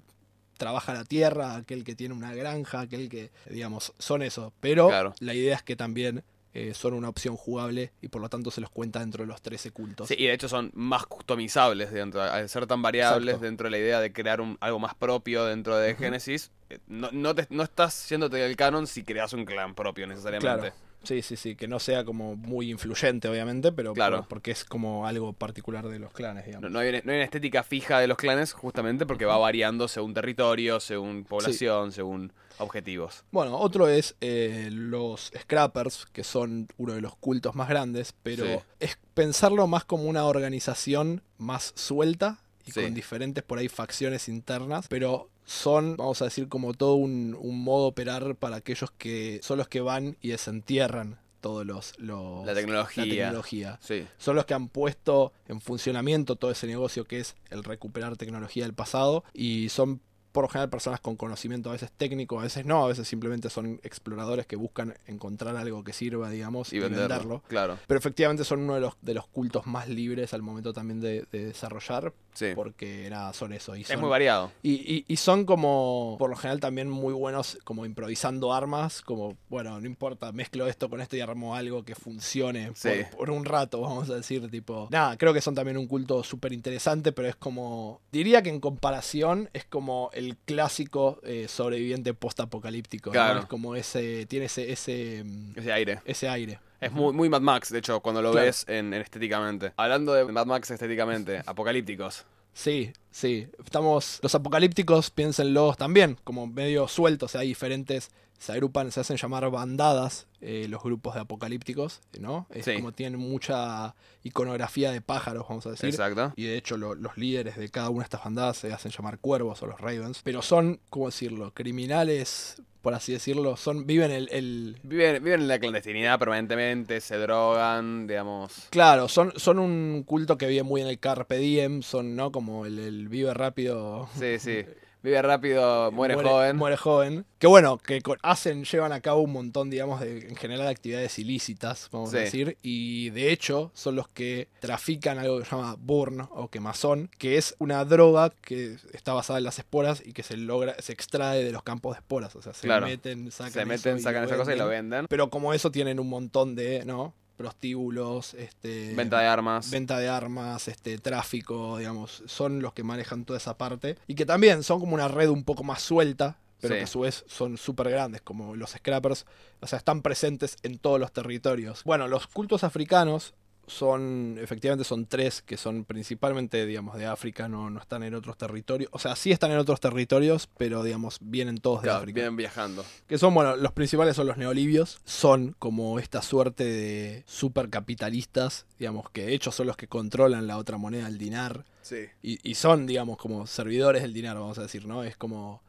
trabaja la tierra, aquel que tiene una granja, aquel que, digamos, son eso. Pero Claro. la idea es que también eh, son una opción jugable y por lo tanto se los cuenta dentro de los 13 cultos. Sí, y de hecho son más customizables dentro, al ser tan variables Exacto. dentro de la idea de crear un, algo más propio dentro de Genesis. eh, No, no, te- no estás yéndote del canon si creas un clan propio necesariamente. Claro. Sí, sí, sí, que no sea como muy influyente, obviamente, pero Claro. por- porque es como algo particular de los clanes, digamos. No, no hay, una- no hay una estética fija de los clanes justamente porque va variando según territorio, según población, según objetivos. Bueno, otro es eh, los Scrappers, que son uno de los cultos más grandes, pero Sí. es pensarlo más como una organización más suelta y Sí. con diferentes por ahí facciones internas, pero son, vamos a decir, como todo un, un modo operar para aquellos que son los que van y desentierran todos los, los La tecnología. la tecnología. Sí, Son los que han puesto en funcionamiento todo ese negocio que es el recuperar tecnología del pasado y son por lo general personas con conocimiento a veces técnico, a veces no, a veces simplemente son exploradores que buscan encontrar algo que sirva, digamos, y y, venderlo. venderlo. Claro, Pero efectivamente son uno de los, de los cultos más libres al momento también de, de desarrollar, sí. porque nada, son eso. Y Es muy variado. y, y- y son como, por lo general también muy buenos como improvisando armas, como, bueno, no importa, mezclo esto con esto y armo algo que funcione por, Sí. por un rato, vamos a decir, tipo... Nada, creo que son también un culto súper interesante, pero es como... Diría que en comparación es como el clásico eh, sobreviviente post-apocalíptico, ¿no? Claro. Es como ese... Tiene ese... ese mm, Ese aire. ese aire. Es muy, muy Mad Max, de hecho, cuando lo Claro. ves en, en estéticamente. Hablando de Mad Max estéticamente, apocalípticos. Sí, sí. Estamos. Los apocalípticos, piénsenlos también, como medio sueltos. Hay diferentes. Se agrupan, se hacen llamar bandadas eh, los grupos de apocalípticos, ¿no? Es Sí. como tienen mucha iconografía de pájaros, vamos a decir. Exacto. Y de hecho lo- los líderes de cada una de estas bandadas se hacen llamar cuervos o los ravens. Pero son, ¿cómo decirlo? Criminales por así decirlo. Son, viven el, el- Viven, viven en la clandestinidad permanentemente, se drogan, digamos. Claro, son, son un culto que vive muy en el Carpe Diem, son, ¿no? Como el, el vive rápido. Sí, sí. Vive rápido, muere, joven. Muere joven. Que bueno, que hacen, llevan a cabo un montón, digamos, de, en general, actividades ilícitas, vamos a decir. Y de hecho, son los que trafican algo que se llama burn o quemazón, que es una droga que está basada en las esporas y que se logra, se extrae de los campos de esporas. O sea, se Claro. meten, sacan se meten, sacan esa cosa y lo venden. Pero como eso tienen un montón de, ¿no? Prostíbulos, este. Venta de armas. Venta de armas, este, tráfico, digamos, son los que manejan toda esa parte. Y que también son como una red un poco más suelta, pero Sí. que a su vez son súper grandes, como los scrappers. O sea, están presentes en todos los territorios. Bueno, los cultos africanos son, efectivamente son tres, que son principalmente, digamos, de África, no, no están en otros territorios. O sea, sí están en otros territorios, pero, digamos, vienen todos de África. vienen viajando. Que son, bueno, los principales son los neolibios. Son como esta suerte de supercapitalistas, digamos, que de hecho son los que controlan la otra moneda, el dinar. Sí. Y, y son, digamos, como servidores del dinero, vamos a decir, ¿no? Es como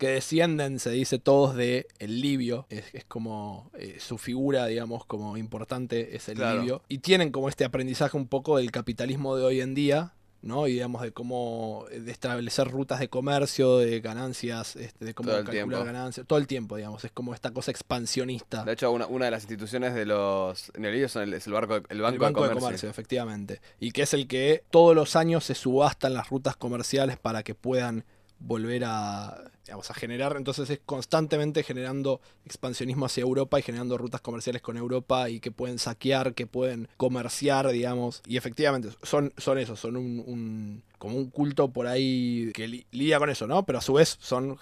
que descienden, se dice, todos de el libio. Es, es como eh, su figura, digamos, como importante es el Claro. libio. Y tienen como este aprendizaje un poco del capitalismo de hoy en día. ¿no? Y digamos de cómo eh, de establecer rutas de comercio, de ganancias, este, de cómo calcular ganancias, todo el tiempo, digamos, es como esta cosa expansionista. De hecho, una, una de las instituciones de los neolibios son el- es el, barco, el El Banco, Banco de de Comercio. Comercio, efectivamente. Y que es el que todos los años se subastan las rutas comerciales para que puedan volver a, digamos, a generar. Entonces es constantemente generando expansionismo hacia Europa y generando rutas comerciales con Europa y que pueden saquear, que pueden comerciar, digamos. Y efectivamente son, son eso, son un, un- como un culto por ahí que li- lidia con eso, ¿no? Pero a su vez son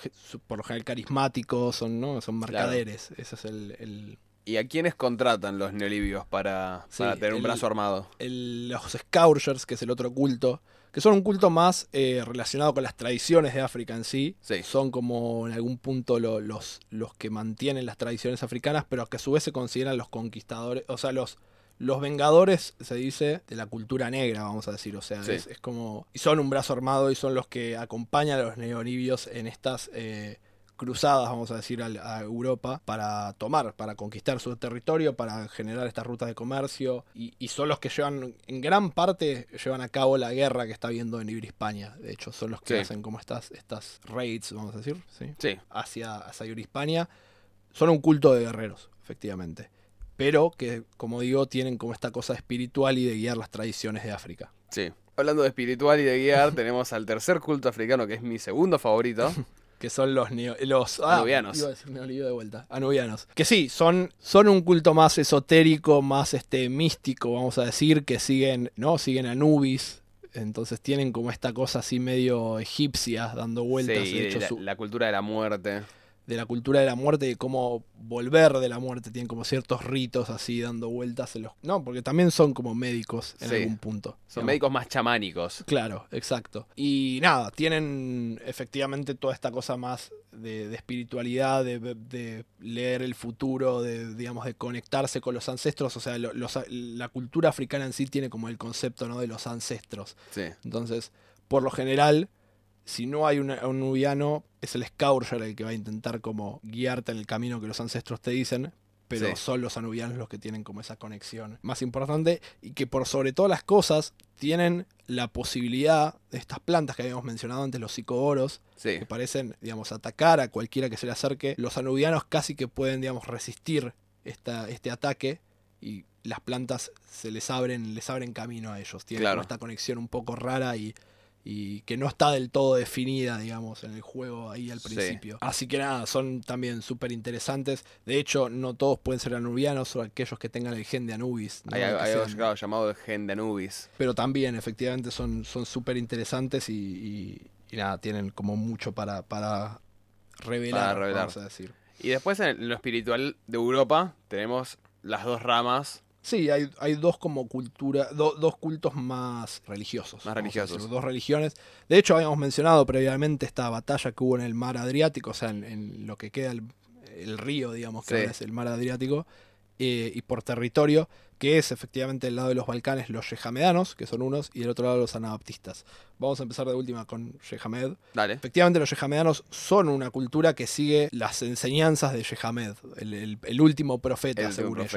por lo general carismáticos, son, ¿no? son mercaderes. Ese es el- el, ¿Y a quiénes contratan los neolibios para, Sí, para tener un el- brazo armado? el- los Scourgers, que es el otro culto, que son un culto más eh, relacionado con las tradiciones de África en sí. Sí. Son como en algún punto lo- los, los que mantienen las tradiciones africanas, pero que a su vez se consideran los conquistadores, o sea, los, los vengadores, se dice, de la cultura negra, vamos a decir. O sea, Sí. es, es como... Y son un brazo armado y son los que acompañan a los neolibios en estas... eh, cruzadas, vamos a decir, a, Europa para tomar, para conquistar su territorio, para generar estas rutas de comercio y, y son los que llevan, en gran parte, llevan a cabo la guerra que está habiendo en Ibero-Hispania. De hecho, son los que Sí. hacen como estas, estas raids, vamos a decir, ¿sí? Sí, hacia, hacia Ibero-Hispania. Son un culto de guerreros, efectivamente. Pero que, como digo, tienen como esta cosa espiritual y de guiar las tradiciones de África. sí. Hablando de espiritual y de guiar, tenemos al tercer culto africano, que es mi segundo favorito. Que son los, neo- los ah, Anubianos. Iba a decir neolío de vuelta. Anubianos. Que sí, son, son un culto más esotérico, más este místico, vamos a decir, que siguen, ¿no? Siguen a Anubis. Entonces tienen como esta cosa así medio egipcia dando vueltas. Sí, de y hecho, la, su- la cultura de la muerte. De la cultura de la muerte y cómo volver de la muerte. Tienen como ciertos ritos así dando vueltas en los. No, porque también son como médicos en Sí. algún punto. Son digamos. médicos más chamánicos. Claro, exacto. Y nada, tienen efectivamente toda esta cosa más de, de espiritualidad, de, de leer el futuro, de digamos de conectarse con los ancestros. O sea, lo- los- la cultura africana en sí tiene como el concepto ¿no? de los ancestros. Sí, Entonces, por lo general, si no hay una- un nubiano, es el Scourger el que va a intentar como guiarte en el camino que los ancestros te dicen. Pero Sí. son los anubianos los que tienen como esa conexión más importante y que por sobre todas las cosas tienen la posibilidad de estas plantas que habíamos mencionado antes, los psicoboros, sí. que parecen, digamos, atacar a cualquiera que se le acerque. Los anubianos casi que pueden, digamos, resistir esta, este ataque y las plantas se les abren, les abren camino a ellos. Tienen Claro. esta conexión un poco rara y, y que no está del todo definida, digamos, en el juego ahí al Sí. principio. Así que nada, son también súper interesantes. De hecho, no todos pueden ser anubianos, o aquellos que tengan el gen de Anubis. ¿no? Hay, hay algo claro, llamado el gen de Anubis. pero también efectivamente son son súper interesantes y, y- y nada, tienen como mucho para, para revelar, Para revelar. vamos a decir. Y después en lo espiritual de Europa tenemos las dos ramas. Sí, hay, hay dos como cultura, do- dos cultos más religiosos. Más religiosos. decir, dos religiones. De hecho, habíamos mencionado previamente esta batalla que hubo en el mar Adriático, o sea, en, en lo que queda el, el río, digamos, que Sí. ahora es el mar Adriático, eh, y por territorio. que es efectivamente el lado de los Balcanes los yehamedanos, que son unos, y del otro lado los anabaptistas. Vamos a empezar de última con Yehamed. Dale. Efectivamente, los yehamedanos son una cultura que sigue las enseñanzas de Yehamed, el, el- el último profeta, El según ellos.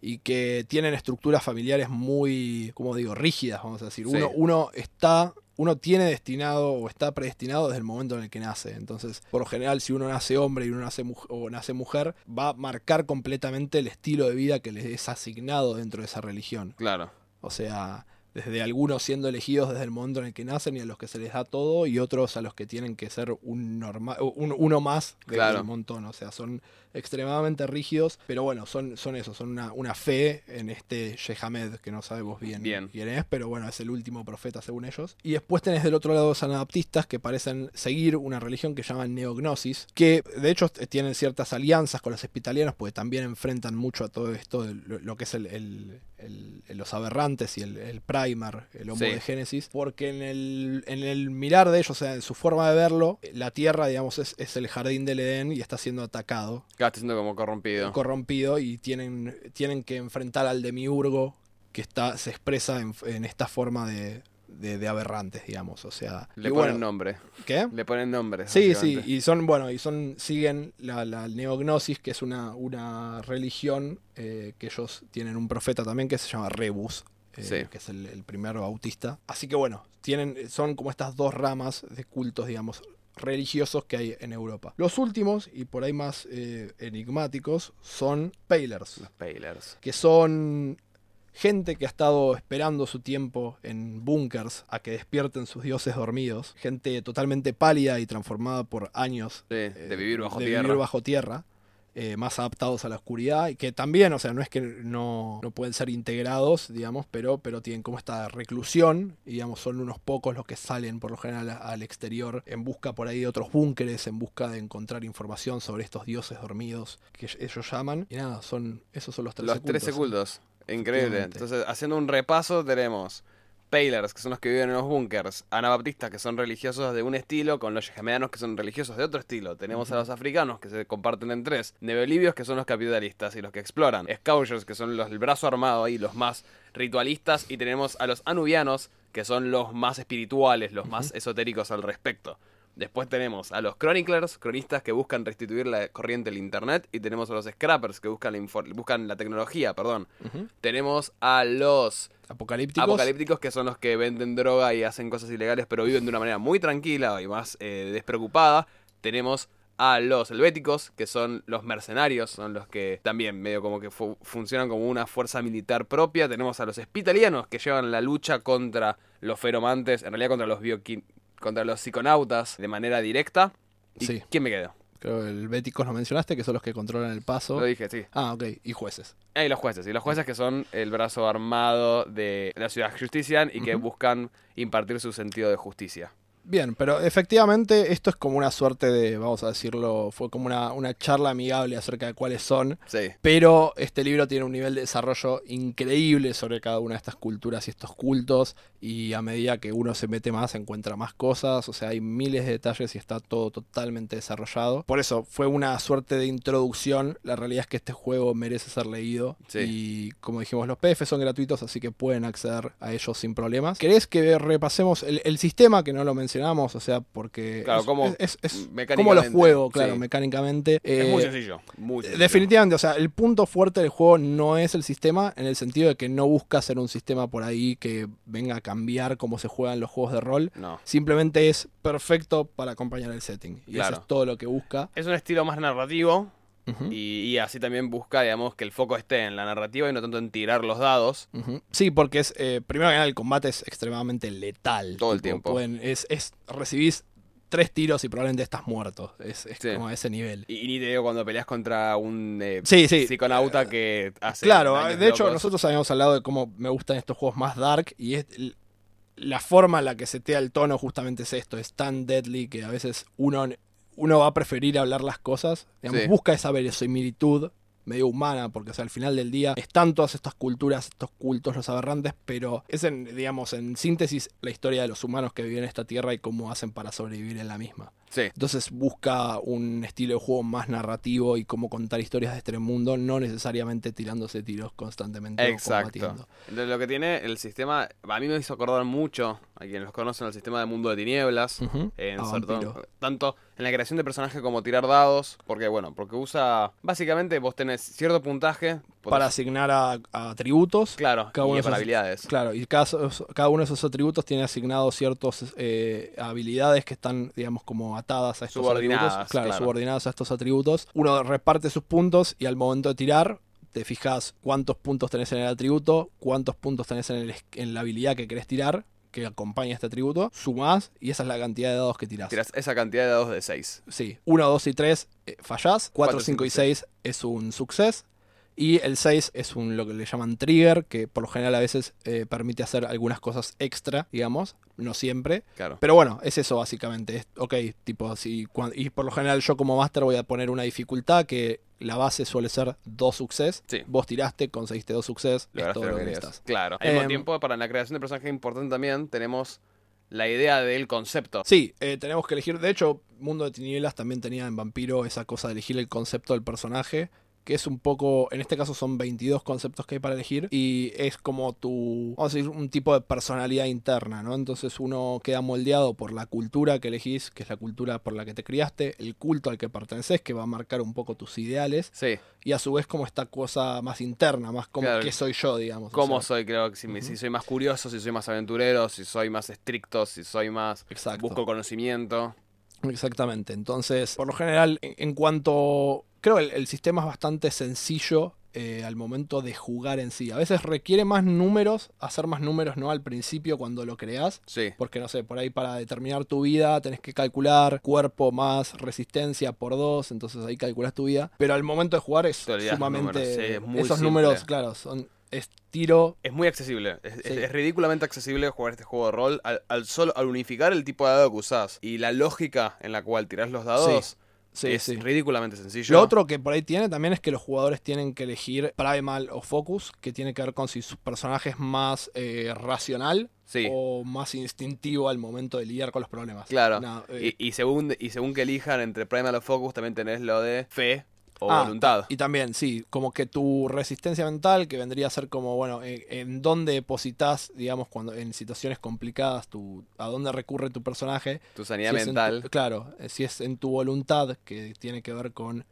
Y que tienen estructuras familiares muy, como digo, rígidas, vamos a decir. Sí. Uno, uno está, uno tiene destinado o está predestinado desde el momento en el que nace. Entonces, por lo general, si uno nace hombre y uno nace o nace mujer, va a marcar completamente el estilo de vida que les es asignado dentro de esa religión. Claro. O sea, desde algunos siendo elegidos desde el momento en el que nacen y a los que se les da todo, y otros a los que tienen que ser un normal, un, uno más del Claro. montón. O sea, son extremadamente rígidos, pero bueno, son, son eso, son una, una fe en este Yehamed, que no sabemos bien, Bien. quién es, pero bueno, es el último profeta según ellos. Y después tenés del otro lado los anabaptistas que parecen seguir una religión que llaman neognosis, que de hecho tienen ciertas alianzas con los hospitalianos, porque también enfrentan mucho a todo esto, de lo, lo que es el, el- el- los aberrantes y el, el primer, el homo Sí. de Génesis, porque en el, en el mirar de ellos, o sea, en su forma de verlo, la tierra, digamos, es, es el jardín del Edén y está siendo atacado está siendo como corrompido. corrompido y tienen, tienen que enfrentar al demiurgo que está, se expresa en, en esta forma de, de- de aberrantes, digamos. O sea. Le ponen bueno, nombre. ¿Qué? Le ponen nombre. Sí, sí, y son, bueno, y son, siguen la, la neognosis, que es una, una religión eh, que ellos tienen un profeta también que se llama Rebus. eh, Sí. que es el, el primer bautista. Así que bueno, tienen, son como estas dos ramas de cultos, digamos, religiosos que hay en Europa. Los últimos, y por ahí más eh, enigmáticos, son Palers Los Paylers. que son gente que ha estado esperando su tiempo en búnkers a que despierten sus dioses dormidos, gente totalmente pálida y transformada por años Sí, eh, de vivir bajo de tierra. vivir bajo tierra, eh, más adaptados a la oscuridad y que también, o sea, no es que no, no pueden ser integrados, digamos, pero, pero tienen como esta reclusión, y digamos, son unos pocos los que salen por lo general al exterior en busca por ahí de otros búnkeres, en busca de encontrar información sobre estos dioses dormidos que ellos llaman. Y nada, son, esos son los 13 Los 13 cultos. Increíble. Entonces, haciendo un repaso, tenemos Paylers, que son los que viven en los búnkers, Anabaptistas, que son religiosos de un estilo, con los yehamedanos, que son religiosos de otro estilo. Tenemos a los africanos, que se comparten en tres. Neolibios, que son los capitalistas y los que exploran. Scourgers, que son los del brazo armado ahí, los más ritualistas. Y tenemos a los anubianos, que son los más espirituales, los más esotéricos al respecto. Después tenemos a los chroniclers, cronistas que buscan restituir la corriente del internet. Y tenemos a los scrappers que buscan la, buscan la tecnología, perdón. Tenemos a los Apocalípticos. apocalípticos que son los que venden droga y hacen cosas ilegales, pero viven de una manera muy tranquila y más eh, despreocupada. Tenemos a los helvéticos, que son los mercenarios, son los que también medio como que fu- funcionan como una fuerza militar propia. Tenemos a los espitalianos, que llevan la lucha contra los feromantes, en realidad contra los bioqui- contra los psiconautas de manera directa. ¿Y Sí. quién me quedó? Creo que el Béticos lo mencionaste, que son los que controlan el paso. Lo dije, sí. Ah, ok. Y jueces. Ah, y los jueces. Y los jueces que son el brazo armado de la ciudad Justician y que buscan impartir su sentido de justicia. Bien, pero efectivamente esto es como una suerte de, vamos a decirlo, fue como una, una charla amigable acerca de cuáles son. Sí. Pero este libro tiene un nivel de desarrollo increíble sobre cada una de estas culturas y estos cultos. Y a medida que uno se mete más, encuentra más cosas. O sea, hay miles de detalles y está todo totalmente desarrollado. Por eso fue una suerte de introducción. La realidad es que este juego merece ser leído. Sí. Y como dijimos, los PDF son gratuitos, así que pueden acceder a ellos sin problemas. ¿Querés que repasemos el, el sistema que no lo mencionamos? O sea, porque Claro, es, cómo es- es- lo juego, claro, sí. mecánicamente. es Eh, muy sencillo. Muy sencillo. Definitivamente, o sea, el punto fuerte del juego no es el sistema, en el sentido de que no busca ser un sistema por ahí que venga a cambiar cómo se juegan los juegos de rol. No. Simplemente es perfecto para acompañar el setting. Y Claro. eso es todo lo que busca. Es un estilo más narrativo Y, y así también busca, digamos, que el foco esté en la narrativa y no tanto en tirar los dados. Sí, porque es, eh, primero que nada, el combate es extremadamente letal. Todo el tiempo. pueden- es, es, recibís tres tiros y probablemente estás muerto. Es, es Sí. como a ese nivel. Y, y ni te digo cuando peleas contra un eh, Sí, sí. psiconauta que hace. Claro, de hecho nosotros habíamos hablado de cómo me gustan estos juegos más dark y es la forma en la que setea el tono justamente es esto, es tan deadly que a veces uno, uno va a preferir hablar las cosas, digamos, Sí. busca esa verosimilitud medio humana, porque o sea, al final del día están todas estas culturas, estos cultos, los aberrantes, pero es en, digamos, en síntesis la historia de los humanos que viven en esta tierra y cómo hacen para sobrevivir en la misma. Sí. Entonces busca un estilo de juego más narrativo y cómo contar historias de este mundo, no necesariamente tirándose tiros constantemente Exacto. lo que tiene el sistema, a mí me hizo acordar mucho, a quienes los conocen, el sistema de Mundo de Tinieblas. En Ah, tanto en la creación de personaje como tirar dados, porque bueno, porque usa, básicamente vos tenés cierto puntaje podés- Para asignar a, a atributos. claro, cada uno y para esos- habilidades. Claro, y cada, cada uno de esos atributos tiene asignados ciertas habilidades que están, digamos, como atadas a estos Subordinadas, atributos. Claro, claro. subordinadas a estos atributos. Uno reparte sus puntos y al momento de tirar, te fijas cuántos puntos tenés en el atributo, cuántos puntos tenés en, el en la habilidad que querés tirar, que acompaña este atributo, sumás y esa es la cantidad de dados que tirás. Tirás esa cantidad de dados de 6. Sí, 1, 2 y 3 fallás, 4, Cuatro, 5 y cinco y 6 es un success. Y el 6 es un lo que le llaman trigger, que por lo general a veces eh, permite hacer algunas cosas extra, digamos, no siempre. Claro. Pero bueno, es eso básicamente. Es, ok, tipo, si, y por lo general yo como máster voy a poner una dificultad que la base suele ser 2 success. Sí. Vos tiraste, conseguiste 2 success, es todo lo que necesitas. Claro. Al mismo Em, tiempo, para la creación de personaje importante también, tenemos la idea del concepto. Sí, eh, tenemos que elegir. De hecho, Mundo de Tinieblas también tenía en Vampiro esa cosa de elegir el concepto del personaje. Que es un poco. En este caso son 22 conceptos que hay para elegir. Y es como tu. Vamos a decir, un tipo de personalidad interna, ¿no? Entonces uno queda moldeado por la cultura que elegís, que es la cultura por la que te criaste, el culto al que perteneces, que va a marcar un poco tus ideales. Sí. Y a su vez, como esta cosa más interna, más como Claro. qué soy yo, digamos. o ¿Cómo sea, soy? Creo que si, me- si soy más curioso, si soy más aventurero, si soy más estricto, si soy más... Exacto. Busco conocimiento. Exactamente. Entonces, por lo general, en, en cuanto. Creo que el, el sistema es bastante sencillo eh, al momento de jugar en sí. A veces requiere más números, hacer más números, ¿no? Al principio cuando lo creas. Sí. Porque no sé, por ahí para determinar tu vida tenés que calcular cuerpo más resistencia por dos, entonces ahí calculas tu vida. Pero al momento de jugar es sumamente. números, sí, es muy esos simple. números, claro, son. Es tiro. Es muy accesible. Es, es- Sí. es ridículamente accesible jugar este juego de rol al, al solo al unificar el tipo de dado que usás y la lógica en la cual tirás los dados. Sí, es sí. ridículamente sencillo. Lo otro que por ahí tiene también es que los jugadores tienen que elegir Primal o Focus, que tiene que ver con si su personaje es más eh, racional Sí. o más instintivo al momento de lidiar con los problemas. Claro. No, eh, Y, y según, y según que elijan entre Primal o Focus, también tenés lo de fe o ah, voluntad. Y también, sí, como que tu resistencia mental, que vendría a ser como, bueno, en, en dónde depositas, digamos, cuando en situaciones complicadas, tu, a dónde recurre tu personaje. Tu sanidad Si mental. tu- claro, eh, si es en tu voluntad, que tiene que ver con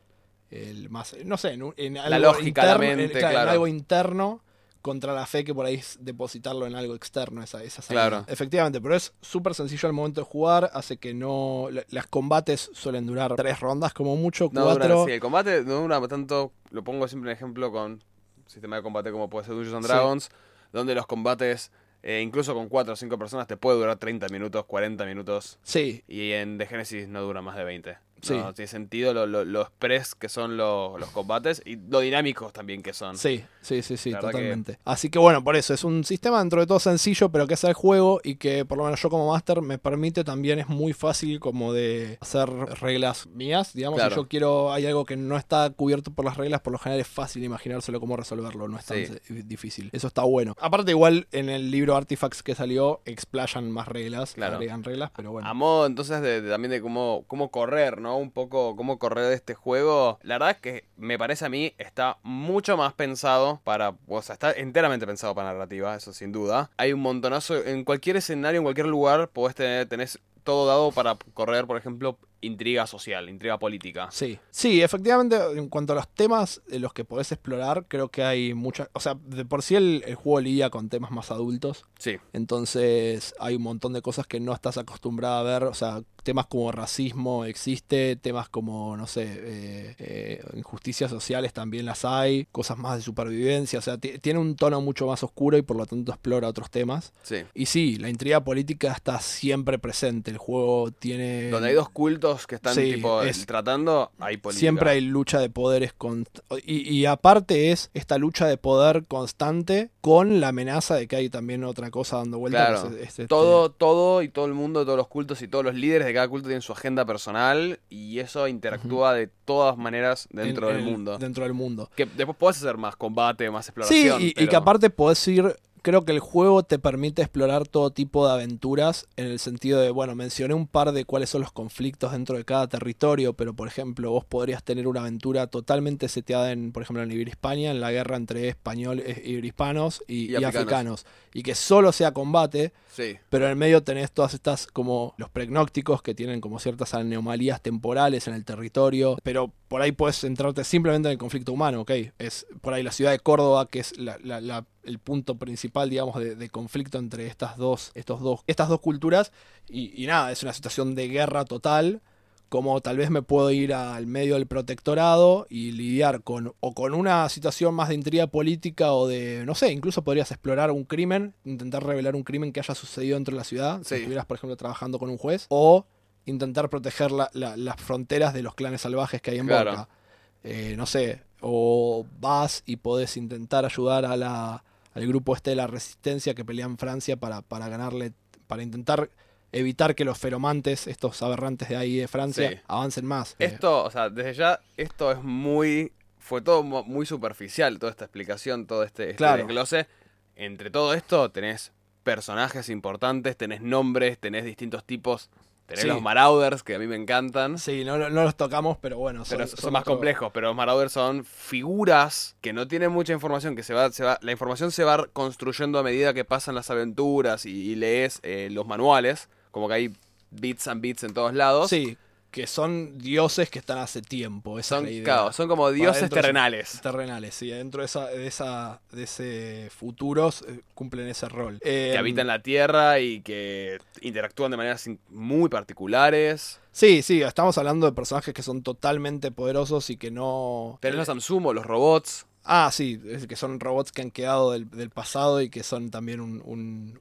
el más, no sé, en, en algo lógica, la interno, en- mente, claro, en algo interno contra la fe que por ahí es depositarlo en algo externo, esa, esa salida. Claro. Efectivamente, pero es súper sencillo al momento de jugar, hace que no... la- Las combates suelen durar tres rondas como mucho, No cuatro... sí, el combate no dura tanto, lo pongo siempre en ejemplo con sistema de combate como puede ser Dungeons and Sí. Dragons, donde los combates, eh, incluso con 4 o 5 personas, te puede durar 30 minutos, 40 minutos, Sí, y en The Genesis no dura más de 20. Sí. No tiene sentido lo, lo, lo express que son lo- los combates y lo dinámicos también que son. Sí, sí, sí, sí, que- totalmente. Así que bueno, por eso es un sistema dentro de todo sencillo, pero que es el juego y que por lo menos yo como máster me permite también, es muy fácil como de hacer reglas mías, digamos, Claro. si yo quiero, hay algo que no está cubierto por las reglas, por lo general es fácil imaginárselo cómo resolverlo, no es tan Sí. difícil. Eso está bueno. Aparte igual en el libro Artifacts que salió, explayan más reglas, Claro. agregan reglas, pero bueno. A modo entonces de, de- también de cómo, cómo correr, ¿no? Un poco cómo correr de este juego. La verdad es que me parece a mí está mucho más pensado para, o sea, está enteramente pensado para narrativa, eso sin duda. Hay un montonazo, en cualquier escenario, en cualquier lugar, podés tener, tenés todo dado para correr, por ejemplo, intriga social, intriga política. Sí, sí, efectivamente, en cuanto a los temas de los que podés explorar, creo que hay muchas. O sea, de por sí el, el juego lidia con temas más adultos. Sí, Entonces hay un montón de cosas que no estás acostumbrada a ver. O sea, temas como racismo existe, temas como, no sé, eh, eh, injusticias sociales también las hay, cosas más de supervivencia. O sea, ti- tiene un tono mucho más oscuro y por lo tanto explora otros temas. sí. Y sí, la intriga política está siempre presente. El juego tiene... Donde hay dos cultos que están Sí, tipo es- tratando, hay política. Siempre hay lucha de poderes y, y aparte es esta lucha de poder constante con la amenaza de que hay también otra cosa dando vuelta. Claro. que es- es este- Todo, todo y todo el mundo, todos los cultos y todos los líderes de cada culto tienen su agenda personal y eso interactúa de todas maneras dentro en- del en- mundo. Dentro del mundo. Que después podés hacer más combate, más Sí, exploración. y, y pero- que aparte podés ir. Creo que el juego te permite explorar todo tipo de aventuras en el sentido de, bueno, mencioné un par de cuáles son los conflictos dentro de cada territorio, pero por ejemplo, vos podrías tener una aventura totalmente seteada en, por ejemplo, en Ibero-Hispania, en la guerra entre españoles, ibero-hispanos y, Y y africanos. Y que solo sea combate, Sí. pero en el medio tenés todas estas como los pregnócticos que tienen como ciertas anomalías temporales en el territorio, pero por ahí puedes centrarte simplemente en el conflicto humano, ¿ok? Es por ahí la ciudad de Córdoba, que es la- la- la- el punto principal, digamos, de, de conflicto entre estas dos, estos dos, estas dos culturas, y, y nada, es una situación de guerra total. Como tal vez me puedo ir al medio del protectorado y lidiar con o con una situación más de intriga política o de, no sé, incluso podrías explorar un crimen, intentar revelar un crimen que haya sucedido dentro de la ciudad, si estuvieras, por ejemplo, trabajando con un juez, o intentar proteger la- la- las fronteras de los clanes salvajes que hay en Claro. Borca. Eh, no sé, o vas y podés intentar ayudar a la, al grupo este de la resistencia que pelea en Francia para, para ganarle, para intentar evitar que los feromantes, estos aberrantes de ahí de Francia, Sí. avancen más. Eh, Esto, o sea, desde ya, esto es muy. Fue todo mu- muy superficial, toda esta explicación, todo este, este Claro. desglose. Entre todo esto tenés personajes importantes, tenés nombres, tenés distintos tipos. Tenés Sí. los Marauders, que a mí me encantan. Sí, no, no los tocamos, pero bueno, Pero son, son, más otro- complejos, pero los Marauders son figuras que no tienen mucha información, que se va, se va, la información se va construyendo a medida que pasan las aventuras y, y lees eh, los manuales, como que hay bits and bits en todos lados. Sí, que son dioses que están hace tiempo. Esa son, es la idea. claro, son como dioses terrenales. Terrenales, sí, dentro de esa, de esa, de ese futuros eh, cumplen ese rol. que Eh, habitan la tierra y que interactúan de maneras muy particulares. Sí, sí, estamos hablando de personajes que son totalmente poderosos y que no. Tenés los Samsumo, los robots. Ah, sí, que son robots que han quedado del, del pasado y que son también un. un-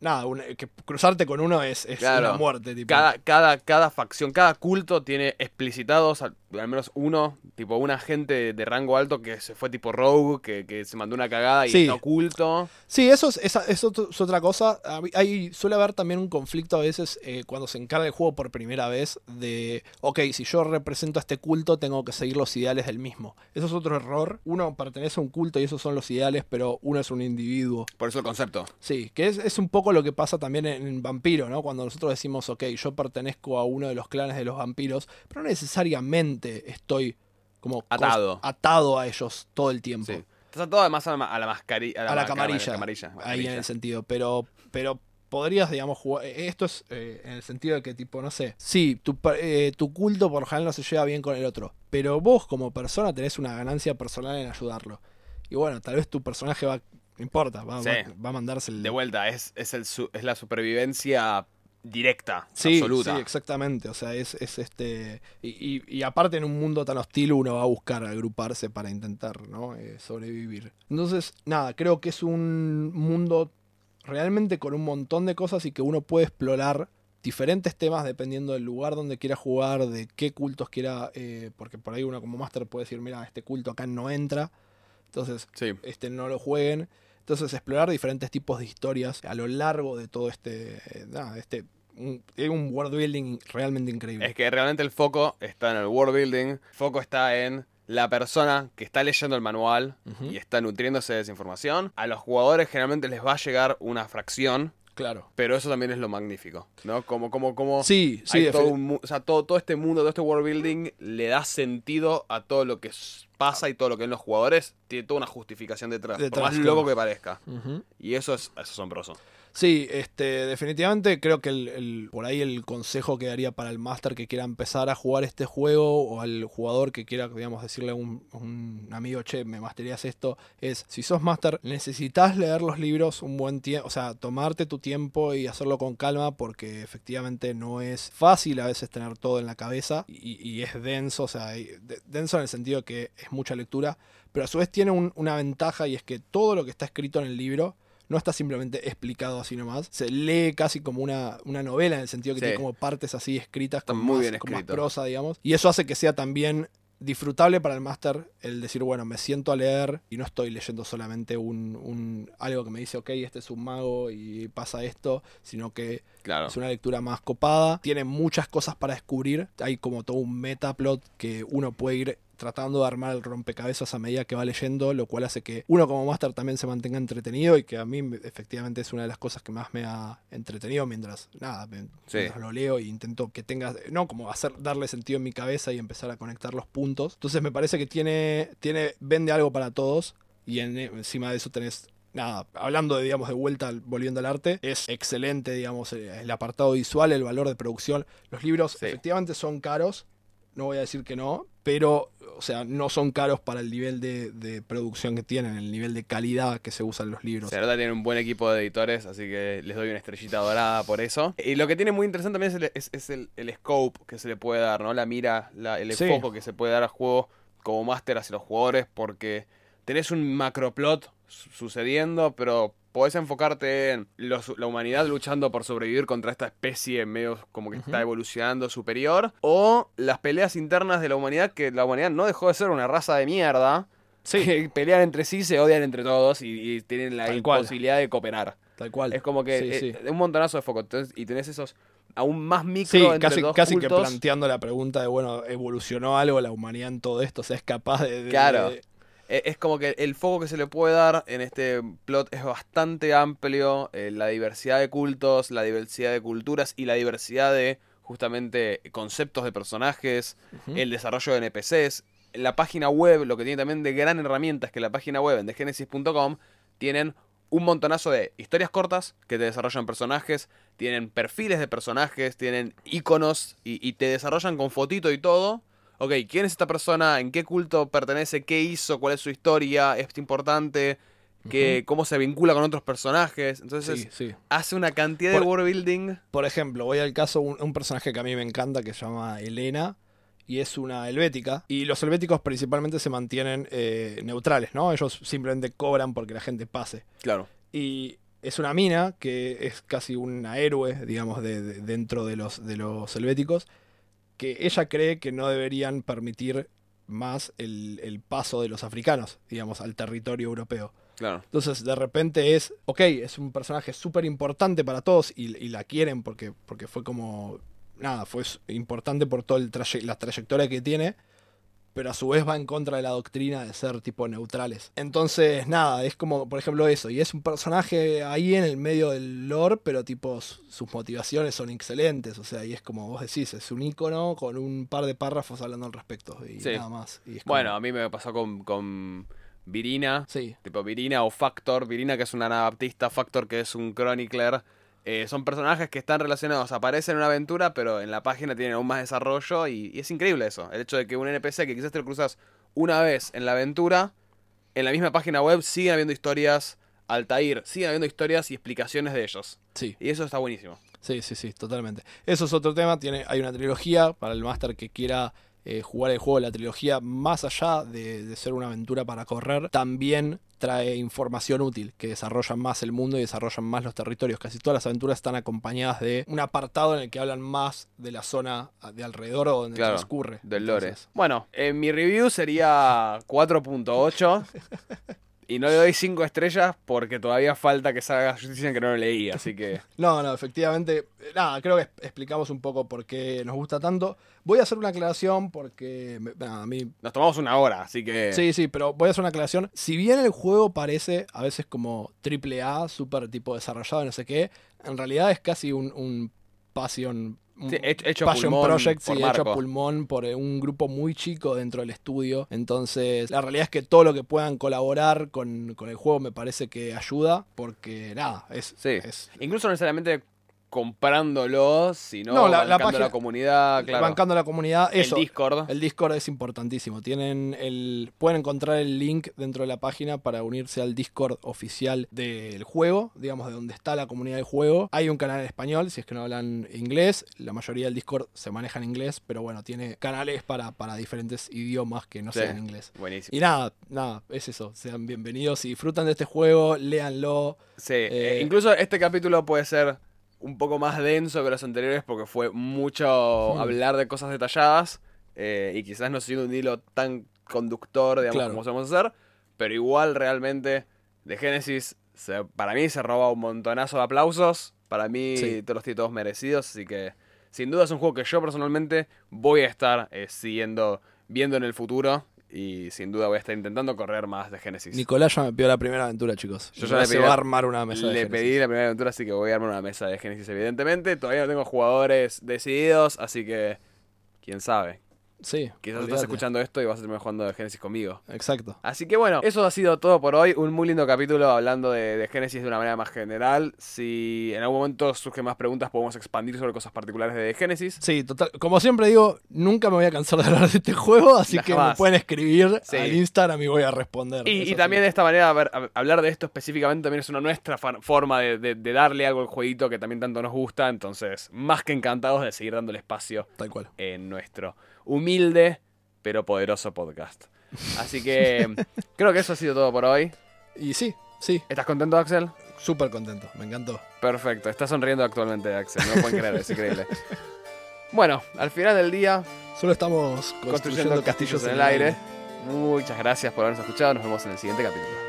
nada, un- que cruzarte con uno es, es Claro. una muerte, tipo. Cada, cada, cada facción, cada culto tiene explicitados al, menos uno, tipo un agente de, rango alto que se fue tipo rogue, que, que se mandó una cagada y Sí. está oculto. Sí, eso es, es otra cosa. Hay, suele haber también un conflicto a veces eh, cuando se encarga el juego por primera vez de, ok, si yo represento a este culto, tengo que seguir los ideales del mismo. Eso es otro error. Uno pertenece a un culto y esos son los ideales, pero uno es un individuo. Por eso el concepto. Sí, que es, es un poco lo que pasa también en, en Vampiro, ¿no? Cuando nosotros decimos, ok, yo pertenezco a uno de los clanes de los vampiros, pero no necesariamente estoy como Atado. atado a ellos todo el tiempo. Sí. Estás atado además a la, ma- a la mascarilla. a la ma- camarilla, camarilla, ahí en el sentido, pero pero podrías, digamos, jugar, eh, esto es eh, en el sentido de que tipo, no sé, sí, tu, eh, tu culto por lo general no se lleva bien con el otro, pero vos como persona tenés una ganancia personal en ayudarlo. Y bueno, tal vez tu personaje va, no importa, va, Sí. va, va a mandarse el... De vuelta, es, es, el su- es la supervivencia directa, Sí, absoluta. sí, exactamente. O sea, es, es este. Y, y- y aparte, en un mundo tan hostil, uno va a buscar agruparse para intentar, ¿no? Eh, sobrevivir. Entonces, nada, creo que es un mundo realmente con un montón de cosas y que uno puede explorar diferentes temas dependiendo del lugar donde quiera jugar, de qué cultos quiera. eh, porque por ahí uno como máster puede decir, mira, este culto acá no entra. Entonces, Sí. este, no lo jueguen. Entonces, explorar diferentes tipos de historias a lo largo de todo este. eh, nada, este un, es un world building realmente increíble. Es que realmente el foco está en el world building, el foco está en la persona que está leyendo el manual y está nutriéndose de esa información. A los jugadores generalmente les va a llegar una fracción, Claro. pero eso también es lo magnífico, ¿no? Como, como, como Sí, sí, todo, defi- un mu- o sea, todo, todo este mundo, todo este world building le da sentido a todo lo que pasa y todo lo que ven los jugadores. Tiene toda una justificación detrás, Detrás, por más loco que parezca. Y eso es, eso es asombroso. Sí, este, definitivamente creo que el, por ahí el consejo que daría para el máster que quiera empezar a jugar este juego o al jugador que quiera, digamos, decirle a un, un amigo, che, me masterías esto, es, si sos máster, necesitas leer los libros un buen tiempo, o sea, tomarte tu tiempo y hacerlo con calma porque efectivamente no es fácil a veces tener todo en la cabeza y, y es denso, o sea, denso en el sentido que es mucha lectura, pero a su vez tiene un- una ventaja y es que todo lo que está escrito en el libro no está simplemente explicado así nomás. Se lee casi como una, una novela en el sentido que Sí. tiene como partes así escritas con, muy más, bien con más escrito. prosa, digamos. Y eso hace que sea también disfrutable para el máster el decir, bueno, me siento a leer y no estoy leyendo solamente un, un- algo que me dice, ok, este es un mago y pasa esto, sino que Claro. es una lectura más copada. Tiene muchas cosas para descubrir. Hay como todo un metaplot que uno puede ir tratando de armar el rompecabezas a medida que va leyendo, lo cual hace que uno como máster también se mantenga entretenido y que a mí efectivamente es una de las cosas que más me ha entretenido mientras, nada, me- Sí. mientras lo leo y intento que tenga, no, como hacer, darle sentido en mi cabeza y empezar a conectar los puntos. Entonces me parece que tiene, tiene, vende algo para todos y en- encima de eso tenés nada, hablando de, digamos, de vuelta, volviendo al arte, es excelente, digamos, eh, el apartado visual, el valor de producción. Los libros Sí. efectivamente son caros, no voy a decir que no, pero, o sea, no son caros para el nivel de, de producción que tienen, el nivel de calidad que se usa en los libros. Se nota que tiene un buen equipo de editores, así que les doy una estrellita dorada por eso. Y lo que tiene muy interesante también es el, es- es el- el scope que se le puede dar, ¿no? La mira, la- el Sí. enfoque que se puede dar al juego como máster hacia los jugadores, porque tenés un macroplot su- sucediendo, pero podés enfocarte en los- la humanidad luchando por sobrevivir contra esta especie medio como que está evolucionando superior, o las peleas internas de la humanidad, que la humanidad no dejó de ser una raza de mierda, Sí, que pelean entre sí, se odian entre todos y, y tienen la imposibilidad de cooperar. tal cual. Es como que Sí, eh, sí. un montonazo de foco. Entonces, y tenés esos aún más micro Sí, entre casi, dos casi que planteando la pregunta de, bueno, ¿evolucionó algo la humanidad en todo esto? O sea, es capaz de... de- Claro. de- Es como que el foco que se le puede dar en este plot es bastante amplio. eh, la diversidad de cultos, la diversidad de culturas y la diversidad de justamente conceptos de personajes, el desarrollo de NPCs. La página web, lo que tiene también de gran herramienta es que la página web en thegenesis.com tienen un montonazo de historias cortas que te desarrollan personajes, tienen perfiles de personajes, tienen iconos y, y te desarrollan con fotito y todo. Ok, ¿quién es esta persona? ¿En qué culto pertenece? ¿Qué hizo? ¿Cuál es su historia? ¿Es importante? ¿Qué, ¿Cómo se vincula con otros personajes? Entonces Sí, sí. hace una cantidad de world building. Por ejemplo, voy al caso un, un personaje que a mí me encanta que se llama Elena y es una helvética. Y los helvéticos principalmente se mantienen eh, neutrales, ¿no? Ellos simplemente cobran porque la gente pase. Claro. Y es una mina que es casi una héroe, digamos, de, de- dentro de los, de los helvéticos, que ella cree que no deberían permitir más el, el paso de los africanos, digamos, al territorio europeo. Claro. Entonces, de repente es, ok, es un personaje súper importante para todos y, y la quieren porque, porque fue como, nada, fue importante por toda la trayectoria que tiene, pero a su vez va en contra de la doctrina de ser tipo neutrales. Entonces, nada, es como, por ejemplo, eso, y es un personaje ahí en el medio del lore, pero tipo sus motivaciones son excelentes, o sea, y es como vos decís, es un icono con un par de párrafos hablando al respecto y Sí. nada más. Y es como- Bueno, a mí me pasó con, con Virina. sí, Tipo Virina o Factor. Virina que es una anabaptista, Factor que es un chronicler. Eh, son personajes que están relacionados, aparecen en una aventura, pero en la página tienen aún más desarrollo y, y es increíble eso. El hecho de que un NPC que quizás te lo cruzas una vez en la aventura, en la misma página web siguen habiendo historias, Altair, siguen habiendo historias y explicaciones de ellos. sí. Y eso está buenísimo. Sí, sí, sí, totalmente. Eso es otro tema. Tiene, hay una trilogía para el máster que quiera eh, jugar el juego. La trilogía, más allá de, de ser una aventura para correr, también trae información útil que desarrollan más el mundo y desarrollan más los territorios. Casi todas las aventuras están acompañadas de un apartado en el que hablan más de la zona de alrededor o donde Claro, transcurre. Del lore. Entonces, Bueno, en mi review sería 4.8. y no le doy 5 estrellas porque todavía falta que salga Justicia que no lo leí. Así que. No, no, efectivamente. eh, Nada, creo que explicamos un poco por qué nos gusta tanto. Voy a hacer una aclaración porque nada, a mí Nos tomamos una hora, así que. Sí, sí, pero voy a hacer una aclaración. Si bien el juego parece a veces como triple A, súper tipo desarrollado, no sé qué, en realidad es casi un, un Passion, Sí, hecho- passion pulmón Project, por sí, hecho pulmón por eh, un grupo muy chico dentro del estudio. Entonces, la realidad es que todo lo que puedan colaborar con, con el juego me parece que ayuda, porque nada, es... Sí. es- Incluso necesariamente comprándolo, sino No, la- la bancando la, página- comunidad, claro. Bancando la comunidad, el. Discord. El Discord es importantísimo. Tienen el, pueden encontrar el link dentro de la página para unirse al Discord oficial del juego, digamos de donde está la comunidad del juego. Hay un canal en español, si es que no hablan inglés. La mayoría del Discord se maneja en inglés, pero bueno, tiene canales para, para diferentes idiomas que no Sí. sean inglés. Buenísimo. Y nada, nada, es eso. Sean bienvenidos. Si disfrutan de este juego, léanlo. Sí, Eh, eh, incluso este capítulo puede ser un poco más denso que los anteriores porque fue mucho Hmm. hablar de cosas detalladas eh, y quizás no siendo un hilo tan conductor, digamos, Claro. como sabemos hacer, pero igual realmente de Génesis se- para mí se roba un montonazo de aplausos, para mí Sí. todos los tiene todos merecidos, así que sin duda es un juego que yo personalmente voy a estar eh, siguiendo viendo en el futuro. Y sin duda voy a estar intentando correr más de Genesis. Nicolás ya me pidió la primera aventura, chicos. Yo ya le se pedí va a armar una mesa de Le Genesis. pedí la primera aventura, así que voy a armar una mesa de Genesis, evidentemente. Todavía no tengo jugadores decididos, así que. Quién sabe. Sí. Quizás estás olvídate. escuchando esto y vas a terminar jugando de Genesis conmigo. Exacto. Así que bueno, eso ha sido todo por hoy. Un muy lindo capítulo hablando de, de Genesis de una manera más general. Si en algún momento surgen más preguntas, podemos expandir sobre cosas particulares de Genesis. Sí, total. Como siempre digo, nunca me voy a cansar de hablar de este juego, así que me pueden escribir Sí. al Instagram y voy a responder. Y, sí. también de esta manera, a ver, a- hablar de esto específicamente también es una nuestra forma de, de- de darle algo al jueguito que también tanto nos gusta. Entonces, más que encantados de seguir dándole espacio Tal cual. en nuestro humilde pero poderoso podcast. Así que creo que eso ha sido todo por hoy. Y sí, sí, ¿Estás contento, Axel? súper contento. Me encantó. Perfecto, está sonriendo actualmente, Axel. No lo pueden creer, es increíble. Bueno, al final del día, Solo estamos construyendo, construyendo castillos en el aire. Muchas gracias por habernos escuchado. Nos vemos en el siguiente capítulo.